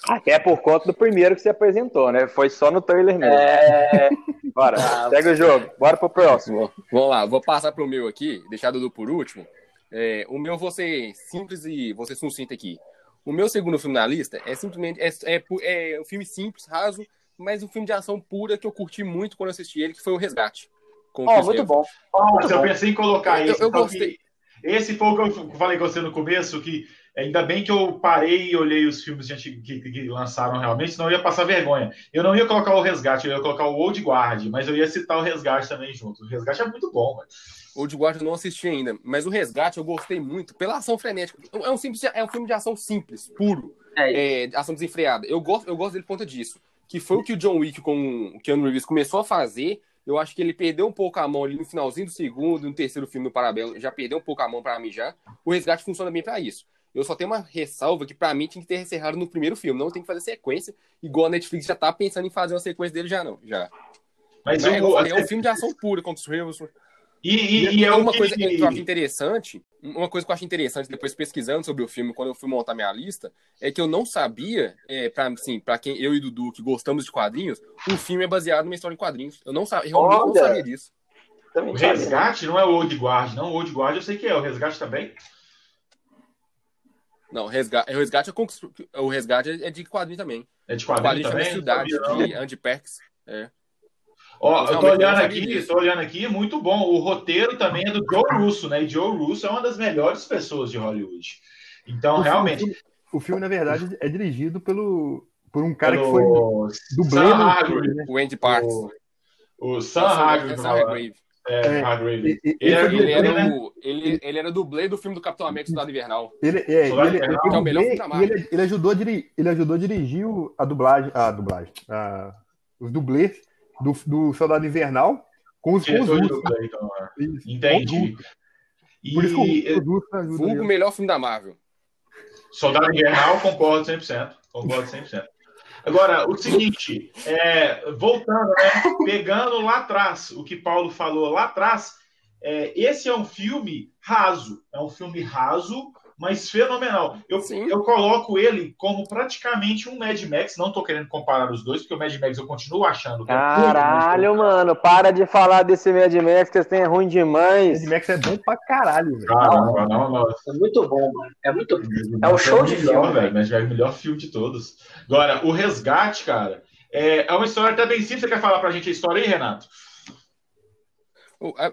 Até por conta do primeiro que você apresentou, né? Foi só no trailer mesmo. É, Bora, Ah, segue o jogo. Bora pro próximo. Vou- Vamos lá, vou passar pro meu aqui, deixar Dudu por último. É, o meu vou ser simples e vou ser sucinto aqui. O meu segundo filme na lista é simplesmente é, é, é um filme simples, raso, mas um filme de ação pura que eu curti muito quando eu assisti ele, que foi o Resgate. com o ó, Chris muito Evans. bom. Nossa, eu pensei em colocar Eu- esse. eu que gostei. Esse foi o que eu falei com você no começo, que Ainda bem que eu parei e olhei os filmes que, que, que, lançaram realmente, senão eu ia passar vergonha. Eu não ia colocar o Resgate, eu ia colocar o Old Guard, mas eu ia citar o Resgate também junto. O Resgate é muito bom, velho. Old Guard eu não assisti ainda, mas o Resgate eu gostei muito pela ação frenética. É um, simples, é um filme de ação simples, puro. É. É, ação desenfreada. Eu gosto, eu gosto dele por conta disso. Que foi o que o John Wick com o Keanu Reeves começou a fazer eu acho que ele perdeu um pouco a mão ali no finalzinho do segundo, no terceiro filme do Parabelo, já perdeu um pouco a mão para mim já. O resgate funciona bem para isso. Eu só tenho uma ressalva que para mim tinha que ter encerrado no primeiro filme, não tem que fazer sequência, igual a Netflix já tá pensando em fazer uma sequência dele já não, já. Mas, Mas eu, eu, é um filme de ação pura contra os Ravens. E, e, e é uma que... coisa que eu acho interessante, uma coisa que eu acho interessante depois pesquisando sobre o filme, quando eu fui montar minha lista, é que eu não sabia, é, para assim, para quem eu e Dudu que gostamos de quadrinhos, o filme é baseado numa história em quadrinhos. Eu não sabia, realmente Olha, não sabia disso. O Resgate não é o Old Guard, não. O Old Guard eu sei que é, o Resgate também. Não, o Resgate, o resgate, é, o resgate é de quadrinho também. É de quadrinho, quadrinho também? Cidade, de Andy Perks. É. Ó, eu tô olhando aqui, tô olhando aqui, muito bom. O roteiro também é do Joe Russo, né? E Joe Russo é uma das melhores pessoas de Hollywood. Então, o realmente. Filme, o filme, na verdade, é dirigido pelo, por um cara pelo... que foi dublê Sam Hargrave, né? O Andy Parks. O, o Sam Hargrave. É, é, Hargrave. Ele, ele, era, ele, era né? o, ele, ele era dublê do filme do Capitão América Cidade Invernal. Ele, é, ele, ele, é o melhor filme Ele, ele, ajudou a dirigir, ele ajudou a dirigir a dublagem, a dublagem, a, os dublês do, do Soldado Invernal com os, com os russos. Então, é. Entendi. E... Por isso que o melhor filme da Marvel. Soldado Invernal, concordo 100%. Concordo 100%. Agora, o seguinte, é, voltando, né, pegando lá atrás, o que Paulo falou lá atrás, é, esse é um filme raso, é um filme raso, mas fenomenal. Eu, eu coloco ele como praticamente um Mad Max. Não tô querendo comparar os dois, porque o Mad Max eu continuo achando. Que é caralho, é mano, para de falar desse Mad Max, que esse é ruim demais. Mad Max é bom pra caralho, velho. Não, não, não, não, É muito bom, mano. É muito É o show é de melhor, filme, velho. Mad Max é o melhor filme de todos. Agora, o Resgate, cara, é, é uma história até bem simples. Você quer falar pra gente a história aí, Renato?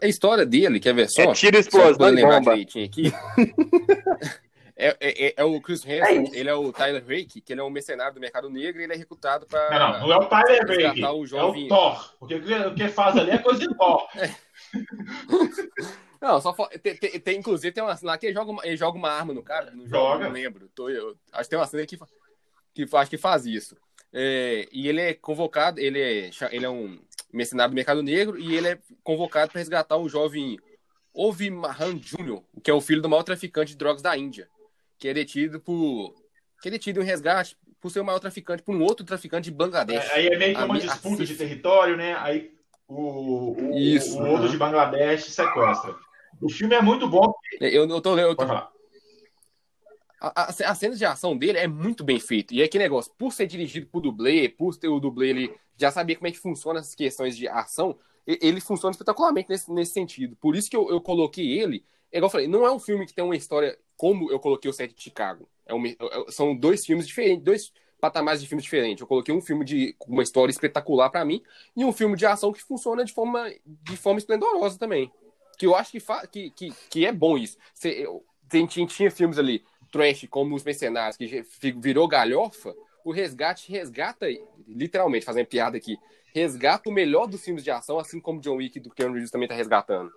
A história dele, quer ver só? É tiro explosão e bomba. Aqui. É, é, é, é, o Chris Hansen, é ele é o Tyler Rake, que ele é um mercenário do mercado negro e ele é recrutado para. Não, não, não é o Tyler Rake, o jovem... é o Thor. Porque o que faz ali é coisa de Thor. Não, só tem, tem, tem, inclusive tem uma cena lá que ele joga uma, ele joga uma arma no cara, no jogo, joga. não lembro. Tô, eu, acho que tem uma cena que, que, acho que faz isso. É, e ele é convocado, ele é, ele é um mercenário do mercado negro e ele é convocado para resgatar o jovem Ovi Mahan Jr., que é o filho do maior traficante de drogas da Índia que é detido por. que é detido em resgate por ser o maior traficante por um outro traficante de Bangladesh. É, aí é meio que uma disputa de território, né? Aí o, o, Isso, o outro de Bangladesh sequestra. O filme é muito bom. Eu, eu tô lendo. A, cena de ação dele é muito bem feita. E é que negócio, por ser dirigido por dublê, por ter o dublê ele já sabia como é que funciona essas questões de ação, ele funciona espetacularmente nesse, nesse sentido. Por isso que eu, eu coloquei ele. É igual eu falei, não é um filme que tem uma história como eu coloquei o set de Chicago. É um, são dois filmes diferentes, dois patamares de filmes diferentes. Eu coloquei um filme de uma história espetacular para mim e um filme de ação que funciona de forma, de forma esplendorosa também. Que eu acho que, que, que, que é bom isso. Você, eu, tem, tinha, tinha filmes ali, trash, como Os Mercenários, que virou galhofa. O Resgate resgata, literalmente, fazendo piada aqui, resgata o melhor dos filmes de ação, assim como John Wick do Keanu Reeves também tá resgatando.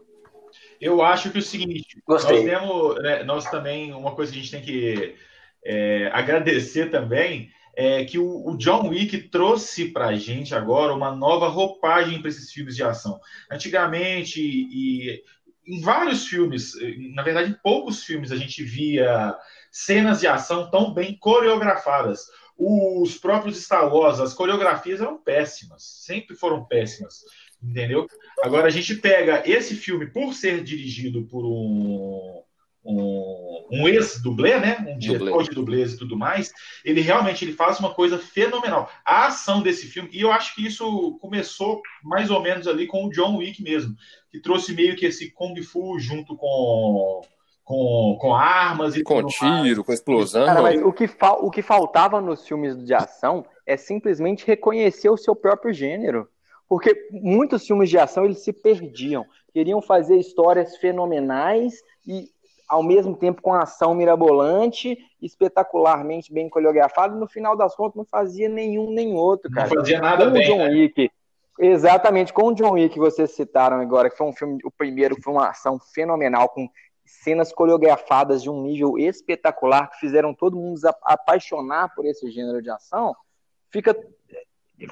Eu acho que é o seguinte, Gostei. nós temos, né, nós também, uma coisa que a gente tem que é, agradecer também é que o, o John Wick trouxe para a gente agora uma nova roupagem para esses filmes de ação. Antigamente, e em vários filmes, na verdade, em poucos filmes, a gente via cenas de ação tão bem coreografadas. Os próprios Star Wars, as coreografias eram péssimas, sempre foram péssimas entendeu? Agora a gente pega esse filme por ser dirigido por um, um, um ex-dublê, né? Um diretor de dublês e tudo mais, ele realmente ele faz uma coisa fenomenal. A ação desse filme, e eu acho que isso começou mais ou menos ali com o John Wick mesmo, que trouxe meio que esse Kung Fu junto com com, com armas e com tiro, com explosão. Cara, mas o que, o que faltava nos filmes de ação é simplesmente reconhecer o seu próprio gênero. Porque muitos filmes de ação eles se perdiam, queriam fazer histórias fenomenais e ao mesmo tempo com ação mirabolante, espetacularmente bem coreografado, no final das contas não fazia nenhum nem outro, cara. Não fazia nada com bem. o John né? Wick, exatamente, com o John Wick que vocês citaram agora, que foi um filme, o primeiro foi uma ação fenomenal, com cenas coreografadas de um nível espetacular, que fizeram todo mundo se apaixonar por esse gênero de ação, fica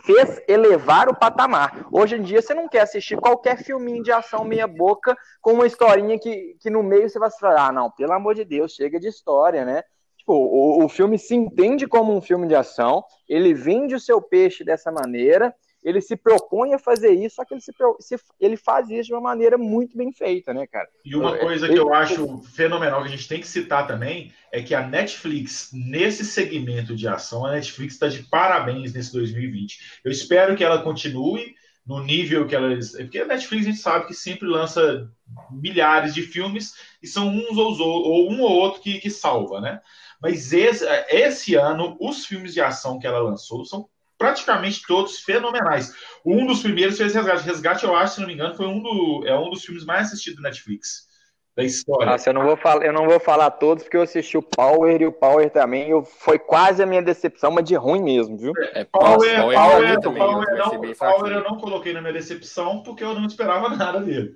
fez elevar o patamar. Hoje em dia você não quer assistir qualquer filminho de ação meia boca com uma historinha que, que no meio você vai falar, ah, não, pelo amor de Deus, chega de história, né? Tipo, o, o filme se entende como um filme de ação, ele vende o seu peixe dessa maneira, ele se propõe a fazer isso, só que ele, se, ele faz isso de uma maneira muito bem feita, né, cara? E uma coisa que eu acho fenomenal que a gente tem que citar também é que a Netflix, nesse segmento de ação, a Netflix está de parabéns nesse 2020. Eu espero que ela continue no nível que elas. Porque a Netflix a gente sabe que sempre lança milhares de filmes e são uns ou, ou um ou outro que, que salva, né? Mas esse, esse ano, os filmes de ação que ela lançou são praticamente todos fenomenais. Um dos primeiros fez Resgate. Resgate, eu acho, se não me engano, foi um, do, é um dos filmes mais assistidos da Netflix. Da história. Nossa, eu não vou falar, eu não vou falar todos, porque eu assisti o Power e o Power também. Eu, foi quase a minha decepção, mas de ruim mesmo, viu? É, Power, Power, Power, também, Power, não, Power eu não coloquei na minha decepção, porque eu não esperava nada dele.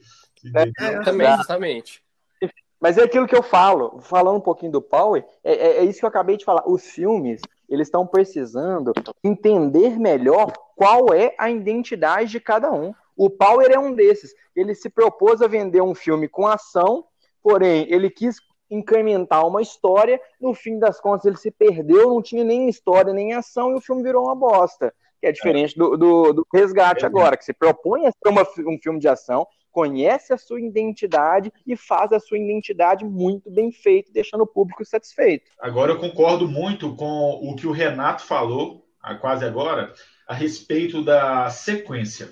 É, também, justamente. Mas é aquilo que eu falo, falando um pouquinho do Power, é, é, é isso que eu acabei de falar. Os filmes, eles estão precisando entender melhor qual é a identidade de cada um. O Power é um desses. Ele se propôs a vender um filme com ação, porém, ele quis incrementar uma história. No fim das contas, ele se perdeu, não tinha nem história, nem ação, e o filme virou uma bosta. Que é diferente do, do, do Resgate agora, que se propõe a ser uma, um filme de ação, conhece a sua identidade e faz a sua identidade muito bem feita, deixando o público satisfeito. Agora eu concordo muito com o que o Renato falou, quase agora, a respeito da sequência.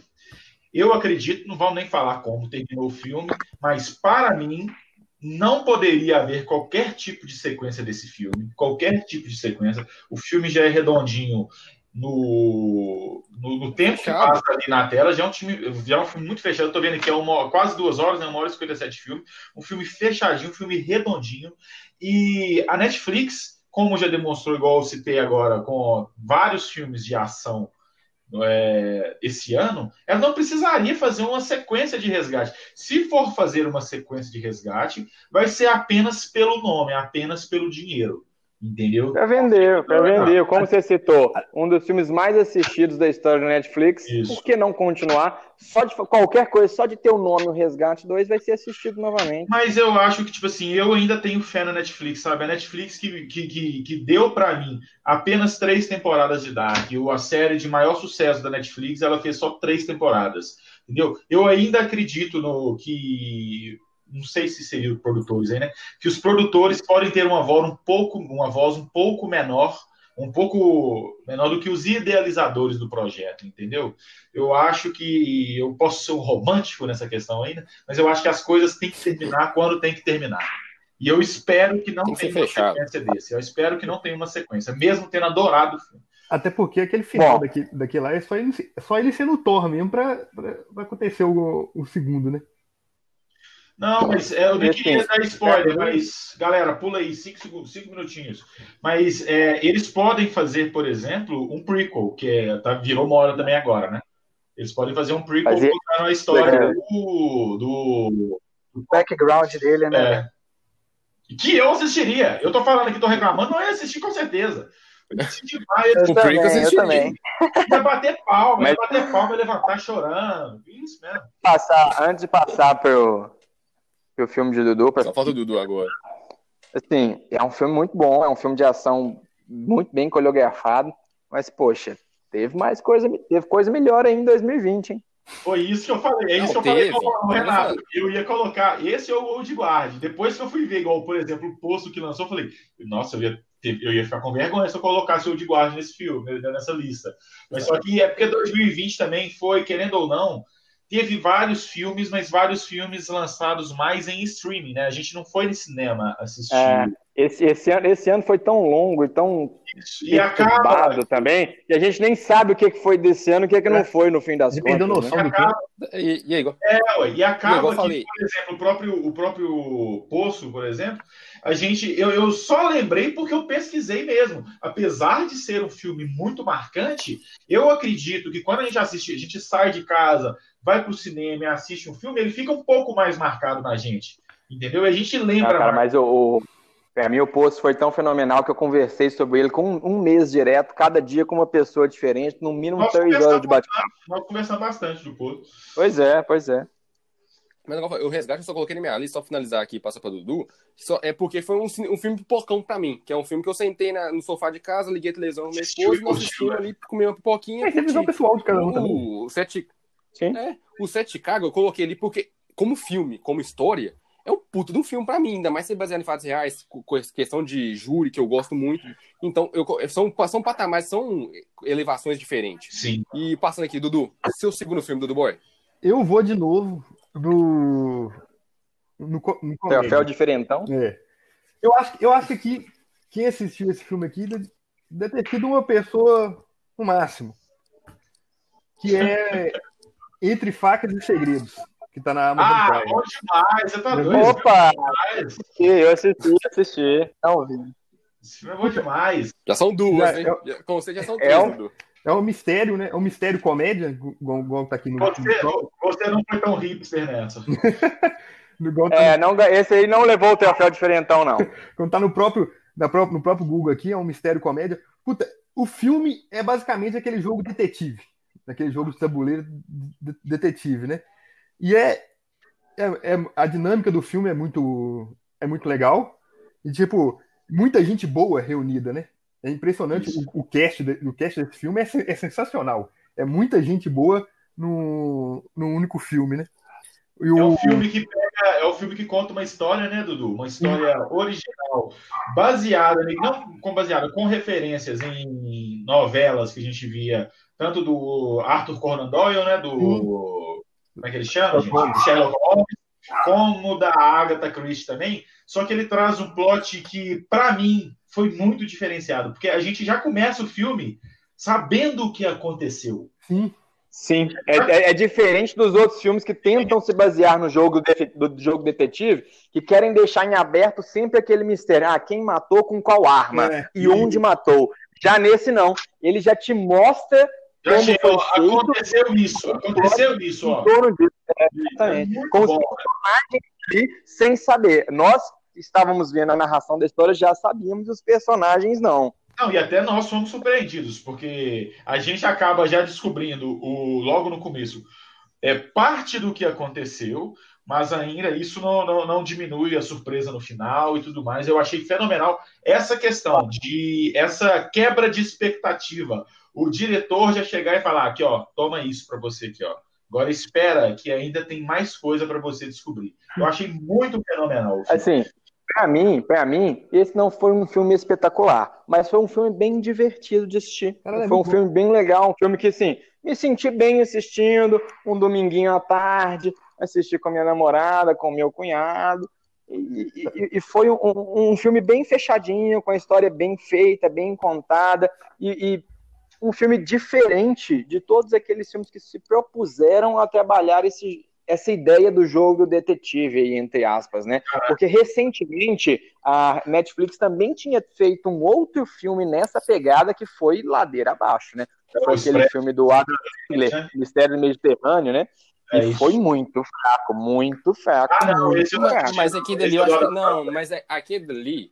Eu acredito, não vamos nem falar como terminou o filme, mas para mim não poderia haver qualquer tipo de sequência desse filme, qualquer tipo de sequência. O filme já é redondinho no, no, no tempo que passa ali na tela, já é um, time, já é um filme muito fechado. Eu tô vendo aqui, é uma, quase duas horas, né, uma hora e 57 de filme. Um filme fechadinho, um filme redondinho. E a Netflix, como já demonstrou, igual eu citei agora, com vários filmes de ação é, esse ano, ela não precisaria fazer uma sequência de resgate. Se for fazer uma sequência de resgate, vai ser apenas pelo nome, apenas pelo dinheiro. Entendeu? Pra vender, pra vender. Como você citou, um dos filmes mais assistidos da história do Netflix. Isso. Por que não continuar? Só de qualquer coisa, só de ter o nome O Resgate 2 vai ser assistido novamente. Mas eu acho que, tipo assim, eu ainda tenho fé na Netflix, sabe? A Netflix que, que, que, que deu para mim apenas três temporadas de Dark. A série de maior sucesso da Netflix, ela fez só três temporadas. Entendeu? Eu ainda acredito no que não sei se seriam produtores aí, né? Que os produtores podem ter uma voz um pouco, uma voz um pouco menor, um pouco menor do que os idealizadores do projeto, entendeu? Eu acho que eu posso ser um romântico nessa questão ainda, mas eu acho que as coisas têm que terminar quando tem que terminar. E eu espero que não que tenha uma fechado. sequência desse. Eu espero que não tenha uma sequência, mesmo tendo adorado o filme. Até porque aquele final daqui, daqui lá é só ele, só ele sendo Thor mesmo pra acontecer o, o segundo, né? Não, mas é, eu não queria dar spoiler, mas, galera, pula aí, cinco, segundos, cinco minutinhos. Mas é, eles podem fazer, por exemplo, um prequel, que é, tá, virou moda também agora, né? Eles podem fazer um prequel Fazer- contando a história É. do, do. O background dele, né? é, que eu assistiria. Eu tô falando aqui, tô reclamando, não ia assistir com certeza. Eu demais, Eu O também, prequel eu também. ia bater palma, Mas- bater palma, ia levantar chorando. Isso mesmo. Passar, antes de passar pro, pro filme de Dudu, pra Só falta o Dudu agora. Assim, é um filme muito bom, é um filme de ação muito bem coreografado, mas, poxa, teve mais coisa, teve coisa melhor aí em 2020, hein? Foi isso que eu falei. É isso Não, que eu falei teve. com o Renato. Eu ia colocar. Esse é o Old Guard. Depois que eu fui ver, igual, por exemplo, o posto que lançou, eu falei, nossa, eu ia, ter- eu ia ficar com vergonha se eu colocasse o Old Guard nesse filme, nessa lista. Mas só que é porque 2020 também foi, querendo ou não, teve vários filmes, mas vários filmes lançados mais em streaming, né? A gente não foi no cinema assistir. É, esse, esse, ano, esse ano foi tão longo e tão Isso. E acaba. também, que a gente nem sabe o que foi desse ano e o que, que não foi no fim das perdeu contas. noção né? do que? acaba, E, e aí, igual- é, ué, e acaba eu que, falei. por exemplo, o próprio, o próprio Poço, por exemplo, a gente, eu, eu só lembrei porque eu pesquisei mesmo. Apesar de ser um filme muito marcante, eu acredito que quando a gente assiste, a gente sai de casa, vai para o cinema e assiste um filme, ele fica um pouco mais marcado na gente. Entendeu? E a gente Ah, lembra cara, mais. mas o, pra mim o post foi tão fenomenal que eu conversei sobre ele com um, um mês direto, cada dia com uma pessoa diferente, no mínimo Nós três horas de bate-papo. Nós conversamos bastante do Poço. Pois é, pois é. Mas eu Resgate eu só coloquei na minha lista, só finalizar aqui e passar pra Dudu. Só, é porque foi um, um filme pipocão pra mim, que é um filme que eu sentei na- no sofá de casa, liguei a televisão com minha Assistiu esposa, e nós assistimos ali, comi uma pipoquinha. É, tem visão curti. pessoal de cada um o Sete, Sim. é, o Sete Chicago eu coloquei ali porque, como filme, como história, é um puto de um filme pra mim, ainda mais ser baseado em fatos reais, com questão de júri, que eu gosto muito. Então, eu, são, são patamares, são elevações diferentes. Sim. E passando aqui, Dudu, seu segundo filme, Dudu Boy. Eu vou de novo no. No, no comédia. Troféu diferentão. É. Eu acho, eu acho que quem assistiu esse filme aqui deve, deve ter sido uma pessoa no máximo. Que é Entre Facas e Segredos, que tá na Amazon Ah, Prime. bom demais. Você tá Eu- doido? Opa! Eu assisti, assisti. Não vi. Esse filme é bom demais. Já são duas, Já- hein? Já- Com você já são É três, um- Dudu. É um mistério, né? É um mistério comédia, igual, tá aqui no. Você, no- você não foi tão hipster nessa. tá É, não, esse aí não levou o troféu diferentão, não. Quando tá no próprio, na pró- no próprio Google aqui, é um mistério comédia. Puta, o filme é basicamente aquele jogo detetive. Aquele jogo de tabuleiro de- detetive, né? E é, é, é- A dinâmica do filme é muito, é muito legal. E, tipo, muita gente boa reunida, né? É impressionante. Isso. O, o, cast, de- o cast desse filme é, é sensacional. É muita gente boa num, num único filme, né? E É o, um filme que pega, é um filme que conta uma história, né, Dudu? Uma história original, baseada, em- não com baseada, com referências em novelas que a gente via, tanto do Arthur Conan Doyle, né, do como é que ele chama, gente? Do Sherlock Holmes, como da Agatha Christie também. Só que ele traz um plot que, para mim, foi muito diferenciado, porque a gente já começa o filme sabendo o que aconteceu. sim, Sim, é, é- é diferente dos outros filmes que tentam se basear no jogo defe- do jogo detetive, que querem deixar em aberto sempre aquele mistério. Ah, quem matou com qual arma É, e onde matou. Já nesse não, ele já te mostra Já Como chegou, foi feito? aconteceu isso, aconteceu isso, ó. torno disso. É, É exatamente. muito Com os bom. personagens ali, sem saber. Nós estávamos vendo a narração da história, já sabíamos, os personagens não. Não, e até nós fomos surpreendidos, porque a gente acaba já descobrindo o, logo no começo é parte do que aconteceu, mas ainda isso não, não, não diminui a surpresa no final e tudo mais. Eu achei fenomenal essa questão de essa quebra de expectativa. O diretor já chegar e falar aqui, ó, toma isso para você aqui, ó. Agora espera que ainda tem mais coisa para você descobrir. Eu achei muito fenomenal. o filme. Assim, pra mim, para mim, esse não foi um filme espetacular, mas foi um filme bem divertido de assistir. Cara, é foi um filme bem legal, um filme que, assim, me senti bem assistindo, um dominguinho à tarde, assisti com a minha namorada, com o meu cunhado, e, e- e foi um, um filme bem fechadinho, com a história bem feita, bem contada, e, e um filme diferente de todos aqueles filmes que se propuseram a trabalhar esse, essa ideia do jogo detetive, aí, entre aspas, né? Porque recentemente a Netflix também tinha feito um outro filme nessa pegada que foi ladeira abaixo, né? Foi aquele filme do Adam Sandler, né? Mistério do Mediterrâneo, né? É E isso. foi muito fraco, muito fraco. Ah, não, muito esse fraco. Mas aquele ali, Esse eu acho que. Não, mas é- aquele ali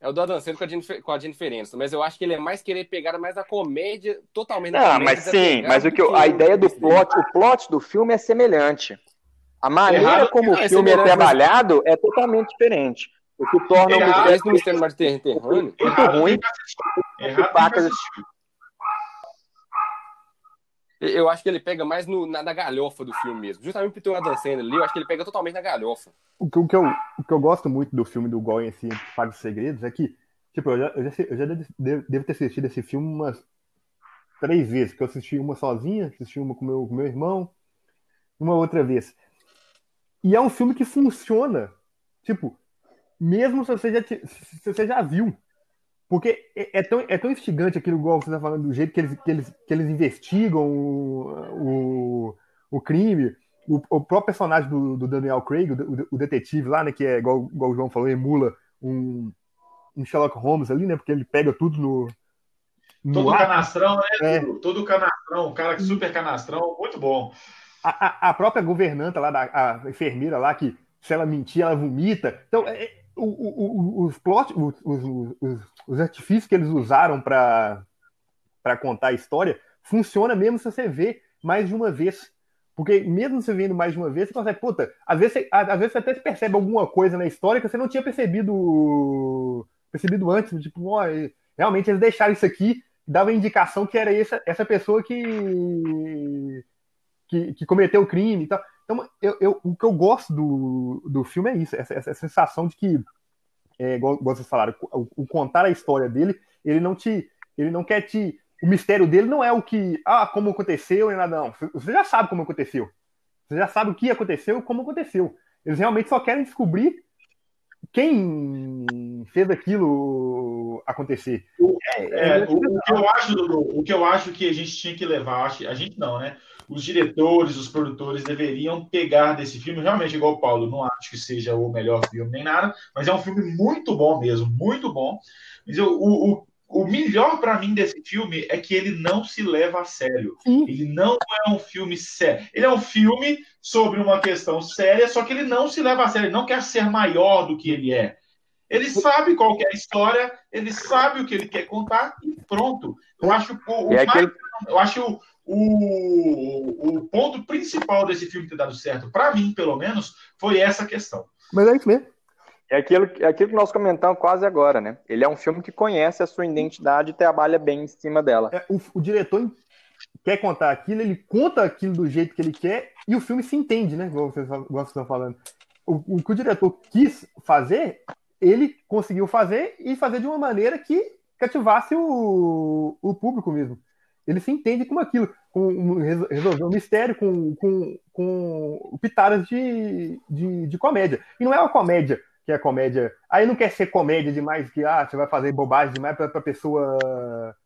é o do Adam Sandler com a Jennifer, com a Jennifer Aniston, Mas eu acho que ele é mais querer pegar mais a comédia, totalmente na Não, comédia, mas sim, mas o que eu- do a ideia do plot, o plot do filme é semelhante. A maneira Errado- como não, é o filme é semelhante, mas- trabalhado é totalmente diferente. O que torna o Errado. Esse do Mistério Mediterrâneo. Errado ruim. tem que assistir. Errado que assistir. Eu acho que ele pega mais no, na, na galhofa do filme mesmo. Justamente por ter o Adam Sandler ali, eu acho que ele pega totalmente na galhofa. O que, o, que eu, o que eu gosto muito do filme do Goyen, assim, Paga os Segredos, é que, tipo, eu já, eu já, eu já devo, devo ter assistido esse filme umas três vezes, porque eu assisti uma sozinha, assisti uma com meu, com meu irmão, uma outra vez. E é um filme que funciona, tipo, mesmo se você já, se você já viu. Porque é, é, tão, é tão instigante aquilo, igual você está falando, do jeito que eles, que eles, que eles investigam o, o, o crime. O, o, próprio personagem do, do Daniel Craig, o, o, detetive lá, né, que é, igual, igual o João falou, emula um, um Sherlock Holmes ali, né, porque ele pega tudo no, Todo canastrão, né? É. Todo canastrão, um cara super canastrão, muito bom. A, a, a, própria governanta lá, da, a enfermeira lá, que se ela mentir, ela vomita. Então, é, é o, o, os plot, os, os, os, artifícios que eles usaram para contar a história funciona mesmo se você vê mais de uma vez. Porque mesmo você vendo mais de uma vez, você consegue, puta, às vezes você, às vezes você até percebe alguma coisa na história que você não tinha percebido percebido antes, tipo, ó, realmente eles deixaram isso aqui dava indicação que era essa, essa pessoa que, que, que cometeu o crime e tal. Então, eu, eu, o que eu gosto do, do filme é isso, essa, essa sensação de que, é, igual, igual vocês falaram, o, o, contar a história dele, ele não te. Ele não quer te. O mistério dele não é o que. Ah, como aconteceu e nada, não. Você já sabe como aconteceu. Você já sabe o que aconteceu e como aconteceu. Eles realmente só querem descobrir quem fez aquilo acontecer. O, é, é, o, o, que eu acho, o que eu acho que a gente tinha que levar, a gente não, né? Os diretores, os produtores deveriam pegar desse filme, realmente, igual o Paulo, não acho que seja o melhor filme nem nada, mas é um filme muito bom mesmo, muito bom. Mas eu, o, o melhor para mim desse filme é que ele não se leva a sério. Sim. Ele não é um filme sério. Ele é um filme sobre uma questão séria, só que ele não se leva a sério. Ele não quer ser maior do que ele é. Ele sabe qual é a história, ele sabe o que ele quer contar e pronto. Eu acho o, é aquele... eu acho o, o, ponto principal desse filme ter dado certo, para mim, pelo menos, foi essa questão. Mas é isso mesmo. É aquilo, é aquilo que nós comentamos quase agora, né? Ele é um filme que conhece a sua identidade e trabalha bem em cima dela. É, o, o, diretor quer contar aquilo, ele conta aquilo do jeito que ele quer e o filme se entende, né? Igual vocês, igual vocês estão falando. O, o que o diretor quis fazer, ele conseguiu fazer e fazer de uma maneira que cativasse o, o público mesmo. Ele se entende com aquilo, com resolver um mistério com, com, com pitadas de, de, de comédia. E não é uma comédia que é comédia. Aí não quer ser comédia demais, que ah, você vai fazer bobagem demais para a pessoa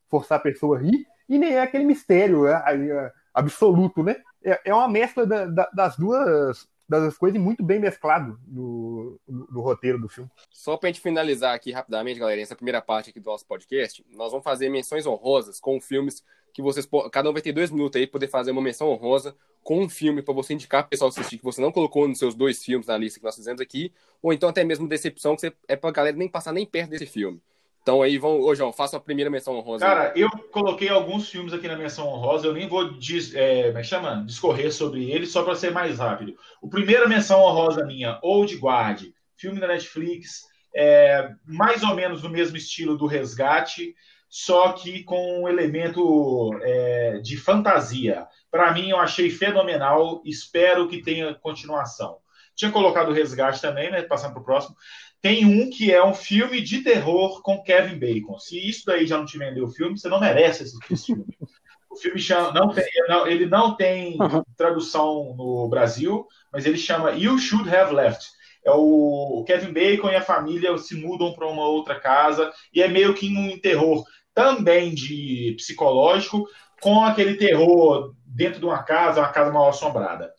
forçar a pessoa a rir, e nem é aquele mistério é, é, absoluto, né? É, é uma mescla da, da, das duas das coisas muito bem mesclado no, no, no, roteiro do filme. Só pra gente finalizar aqui rapidamente, galera, essa primeira parte aqui do nosso podcast, nós vamos fazer menções honrosas com filmes que vocês. Cada um vai ter dois minutos aí poder fazer uma menção honrosa com um filme para você indicar para o pessoal assistir que você não colocou nos seus dois filmes na lista que nós fizemos aqui, ou então até mesmo decepção, que você, é para a galera nem passar nem perto desse filme. Então aí vão, ô João, faça a primeira menção honrosa. Cara, eu coloquei alguns filmes aqui na menção honrosa, eu nem vou dis, é, como é chama? discorrer sobre eles, só para ser mais rápido. O primeira menção honrosa minha, Old Guard, filme da Netflix, é, mais ou menos no mesmo estilo do Resgate, só que com um elemento é, de fantasia. Para mim, eu achei fenomenal, espero que tenha continuação. Tinha colocado o Resgate também, né? Passando para o próximo. Tem um que é um filme de terror com Kevin Bacon. Se isso daí já não te vendeu o filme, você não merece assistir esse filme. O filme chama, não tem, ele não tem tradução no Brasil, mas ele chama You Should Have Left. É o, o Kevin Bacon e a família se mudam para uma outra casa e é meio que um terror também de psicológico com aquele terror dentro de uma casa, uma casa mal assombrada.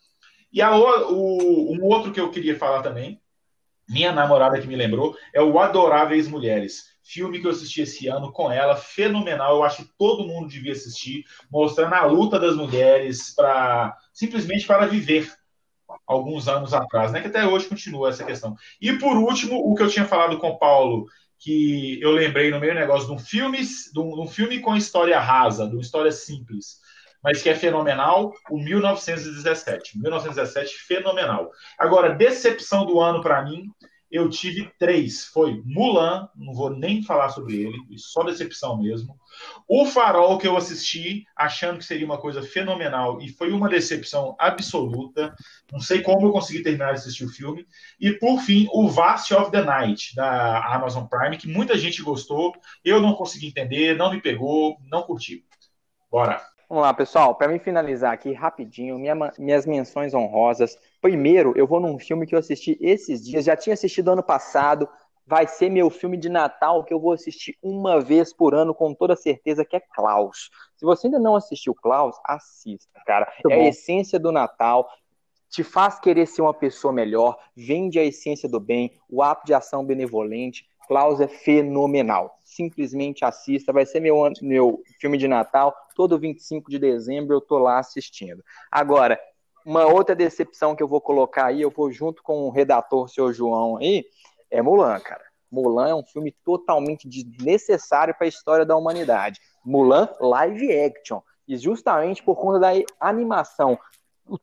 E a, o, um outro que eu queria falar também minha namorada que me lembrou, é o Adoráveis Mulheres. Filme que eu assisti esse ano com ela, fenomenal. Eu acho que todo mundo devia assistir, mostrando a luta das mulheres para simplesmente para viver alguns anos atrás, né? Que até hoje continua essa questão. E por último, o que eu tinha falado com o Paulo, que eu lembrei no meio negócio de um filme, de um, de um filme com história rasa, de uma história simples mas que é fenomenal, o 1917. 1917, fenomenal. Agora, decepção do ano para mim, eu tive três. Foi Mulan, não vou nem falar sobre ele, só decepção mesmo. O Farol, que eu assisti, achando que seria uma coisa fenomenal, e foi uma decepção absoluta. Não sei como eu consegui terminar de assistir o filme. E, por fim, o Vast of the Night, da Amazon Prime, que muita gente gostou. Eu não consegui entender, não me pegou, não curti. Bora! Vamos lá, pessoal. Para mim finalizar aqui rapidinho, minha, minhas menções honrosas. Primeiro, eu vou num filme que eu assisti esses dias, já tinha assistido ano passado. Vai ser meu filme de Natal que eu vou assistir uma vez por ano, com toda certeza, que é Klaus. Se você ainda não assistiu Klaus, assista, cara. Muito é bom. a essência do Natal te faz querer ser uma pessoa melhor, vende a essência do bem, o ato de ação benevolente. Klaus é fenomenal. Simplesmente assista, vai ser meu, meu filme de Natal. Todo 25 de dezembro eu tô lá assistindo. Agora, uma outra decepção que eu vou colocar aí, eu vou junto com o redator, seu João aí, é Mulan, cara. Mulan é um filme totalmente desnecessário para a história da humanidade. Mulan live action. E justamente por conta da animação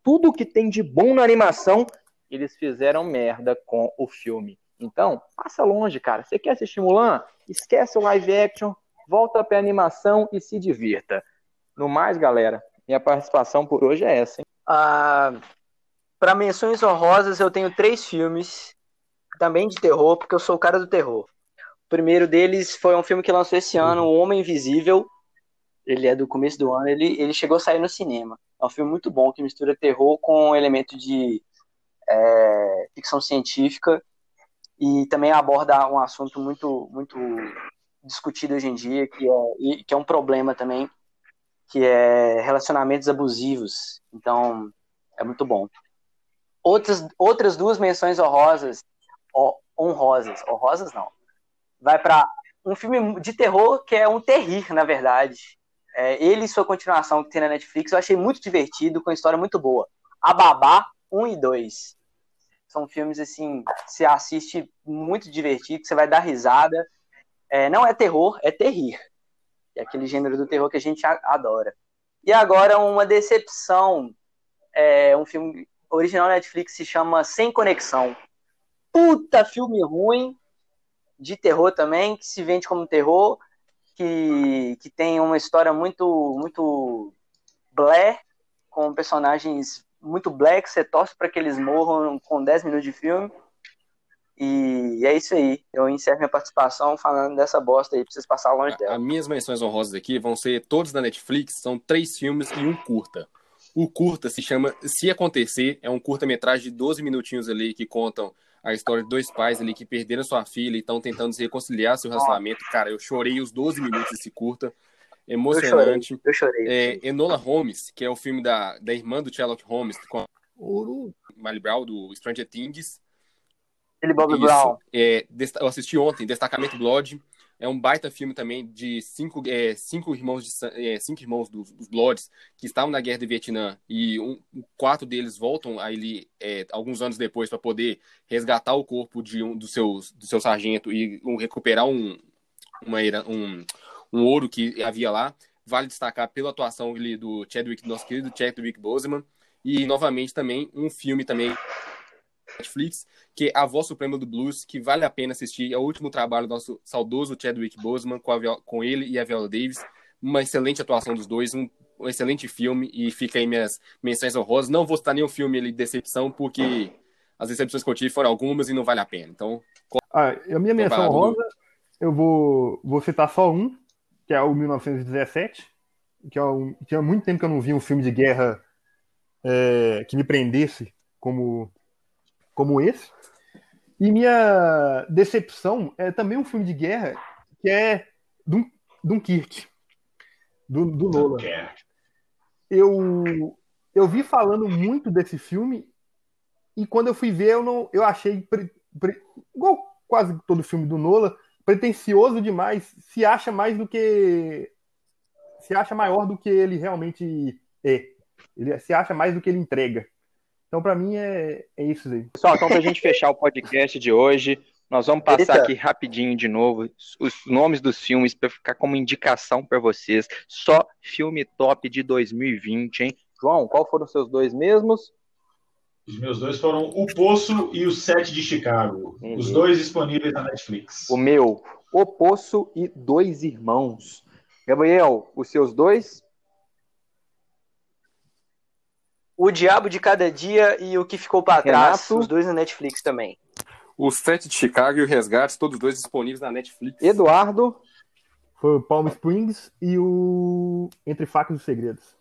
tudo que tem de bom na animação, eles fizeram merda com o filme. Então, passa longe, cara. Você quer assistir Mulan? Esquece o live action, volta pra animação e se divirta. No mais, galera, minha participação por hoje é essa. Hein? Ah, para menções honrosas, eu tenho três filmes, também de terror, porque eu sou o cara do terror. O primeiro deles foi um filme que lançou esse ano, O Homem Invisível. Ele é do começo do ano, ele, ele chegou a sair no cinema. É um filme muito bom que mistura terror com um elemento de é, ficção científica e também aborda um assunto muito muito discutido hoje em dia que é que é um problema também que é relacionamentos abusivos. Então é muito bom. Outras outras duas menções honrosas honrosas honrosas não vai para um filme de terror que é um terrir na verdade é, ele e sua continuação que tem na Netflix, eu achei muito divertido, com uma história muito boa. A Babá 1 e 2. São filmes, assim, você assiste muito divertido, você vai dar risada. É, não é terror, é terrir. É aquele gênero do terror que a gente adora. E agora, uma decepção. É, um filme original Netflix se chama Sem Conexão. Puta filme ruim, de terror também, que se vende como terror que, que tem uma história muito, muito blé, com personagens muito black, você torce para que eles morram com 10 minutos de filme. E é isso aí. Eu encerro minha participação falando dessa bosta aí, pra vocês passar longe dela. As minhas menções honrosas aqui vão ser todos da Netflix, são três filmes e um curta. O curta se chama Se Acontecer, é um curta-metragem de 12 minutinhos ali que contam a história de dois pais ali que perderam sua filha e estão tentando se reconciliar seu relacionamento. Cara, eu chorei os 12 minutos desse curta. Emocionante. Eu chorei. Eu chorei. É, Enola Holmes, que é o filme da, da irmã do Sherlock Holmes, com a Millie Brown, do Stranger Things. Ele Bob Isso. Brown. É, eu assisti ontem, Destacamento Blood. É um baita filme também de cinco, é, cinco irmãos, de, é, cinco irmãos dos, dos Bloods que estavam na guerra do Vietnã e um, quatro deles voltam ali é, alguns anos depois para poder resgatar o corpo de um dos seus do seu sargento e um, recuperar um, uma, um, um ouro que havia lá. Vale destacar pela atuação ali do Chadwick, nosso querido Chadwick Boseman e novamente também um filme também Netflix, que é A Voz Suprema do Blues, que vale a pena assistir. É o último trabalho do nosso saudoso Chadwick Boseman com, com ele e a Viola Davis. Uma excelente atuação dos dois, um, um, excelente filme, e fica aí minhas menções honrosas. Não vou citar nenhum filme ali de decepção, porque as decepções que eu tive foram algumas e não vale a pena. Então, ah, a minha menção honrosa, eu vou, vou citar só um, que é o 1917, que é um, tinha muito tempo que eu não vi um filme de guerra é, que me prendesse como como esse. E minha decepção é também um filme de guerra que é Dun Dunkirk, do, do Nolan. Eu, eu vi falando muito desse filme e quando eu fui ver, eu, não, eu achei, pre, pre, igual quase todo filme do Nolan, pretencioso demais, se acha mais do que. se acha maior do que ele realmente é. Ele se acha mais do que ele entrega. Então, para mim, é, é isso aí. Pessoal, então, para a gente fechar o podcast de hoje, nós vamos passar Eita. aqui rapidinho de novo os nomes dos filmes para ficar como indicação para vocês. Só filme top de 2020, hein? João, qual foram os seus dois mesmos? Os meus dois foram O Poço e O Sete de Chicago. Uhum. Os dois disponíveis na Netflix. O meu, O Poço e Dois Irmãos. Gabriel, os seus dois? O Diabo de Cada Dia e O Que Ficou para Trás, os dois na Netflix também. O Sete de Chicago e o Resgate, todos dois disponíveis na Netflix. Eduardo. Foi o Palm Springs e o Entre Facas e Segredos.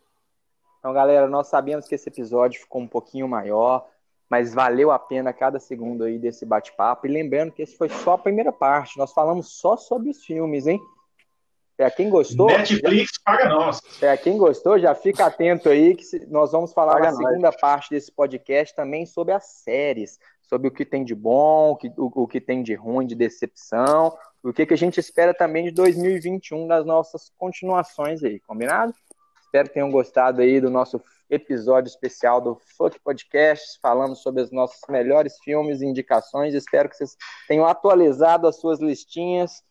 Então, galera, nós sabemos que esse episódio ficou um pouquinho maior, mas valeu a pena cada segundo aí desse bate-papo. E lembrando que esse foi só a primeira parte, nós falamos só sobre os filmes, hein? Para quem gostou. Netflix já, paga nós. Para quem gostou, já fica atento aí que nós vamos falar paga na nós. segunda parte desse podcast também sobre as séries, sobre o que tem de bom, o que, o, o que tem de ruim, de decepção, o que, que a gente espera também de 2021 das nossas continuações aí, combinado? Espero que tenham gostado aí do nosso episódio especial do Fuck Podcast, falando sobre os nossos melhores filmes e indicações. Espero que vocês tenham atualizado as suas listinhas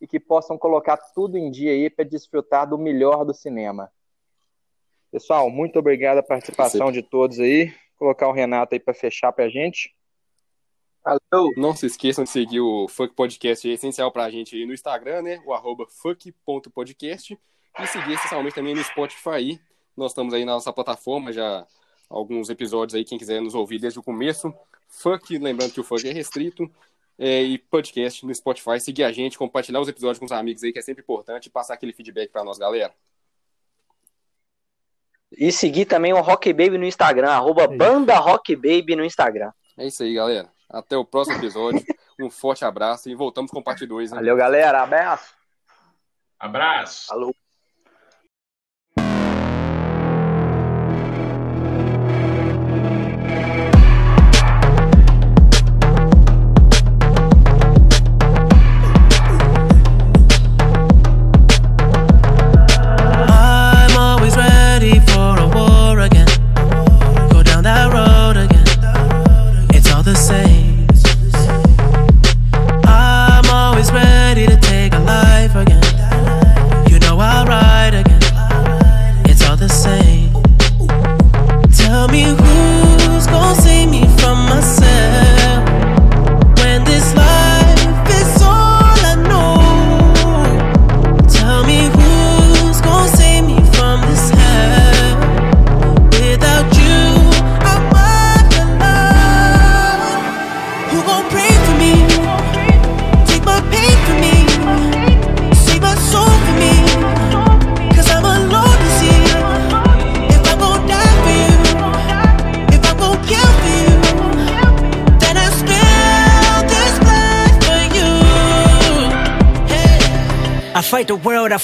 e que possam colocar tudo em dia aí para desfrutar do melhor do cinema. Pessoal, muito obrigado a participação de todos aí. Vou colocar o Renato aí para fechar para a gente. Valeu. Não se esqueçam de seguir o Fuck Podcast, é essencial para a gente aí no Instagram, né? O arroba fuck.podcast e seguir essencialmente também no Spotify. Nós estamos aí na nossa plataforma já alguns episódios aí, quem quiser nos ouvir desde o começo. Funk, lembrando que o funk é restrito. É, e podcast no Spotify, seguir a gente, compartilhar os episódios com os amigos aí, que é sempre importante, e passar aquele feedback para nós, galera. E seguir também o Rock Baby no Instagram, arroba Banda Rock Baby no Instagram. É isso aí, galera. Até o próximo episódio. um forte abraço e voltamos com parte 2. Valeu, galera. Abraço. Abraço. Falou.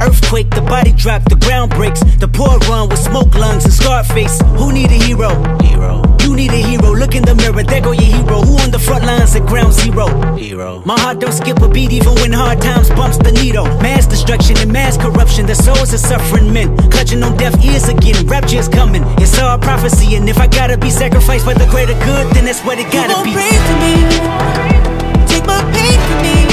Earthquake, the body drop, the ground breaks. The poor run with smoke lungs and scarred face. Who need a hero? Hero. You need a hero. Look in the mirror, there go your hero. Who on the front lines at ground zero? Hero. My heart don't skip a beat, even when hard times bumps the needle. Mass destruction and mass corruption. The souls of suffering men clutching on deaf ears again. Rapture's coming. It's all prophecy, and if I gotta be sacrificed for the greater good, then that's what it gotta you be. Pray for me. Take my pain me.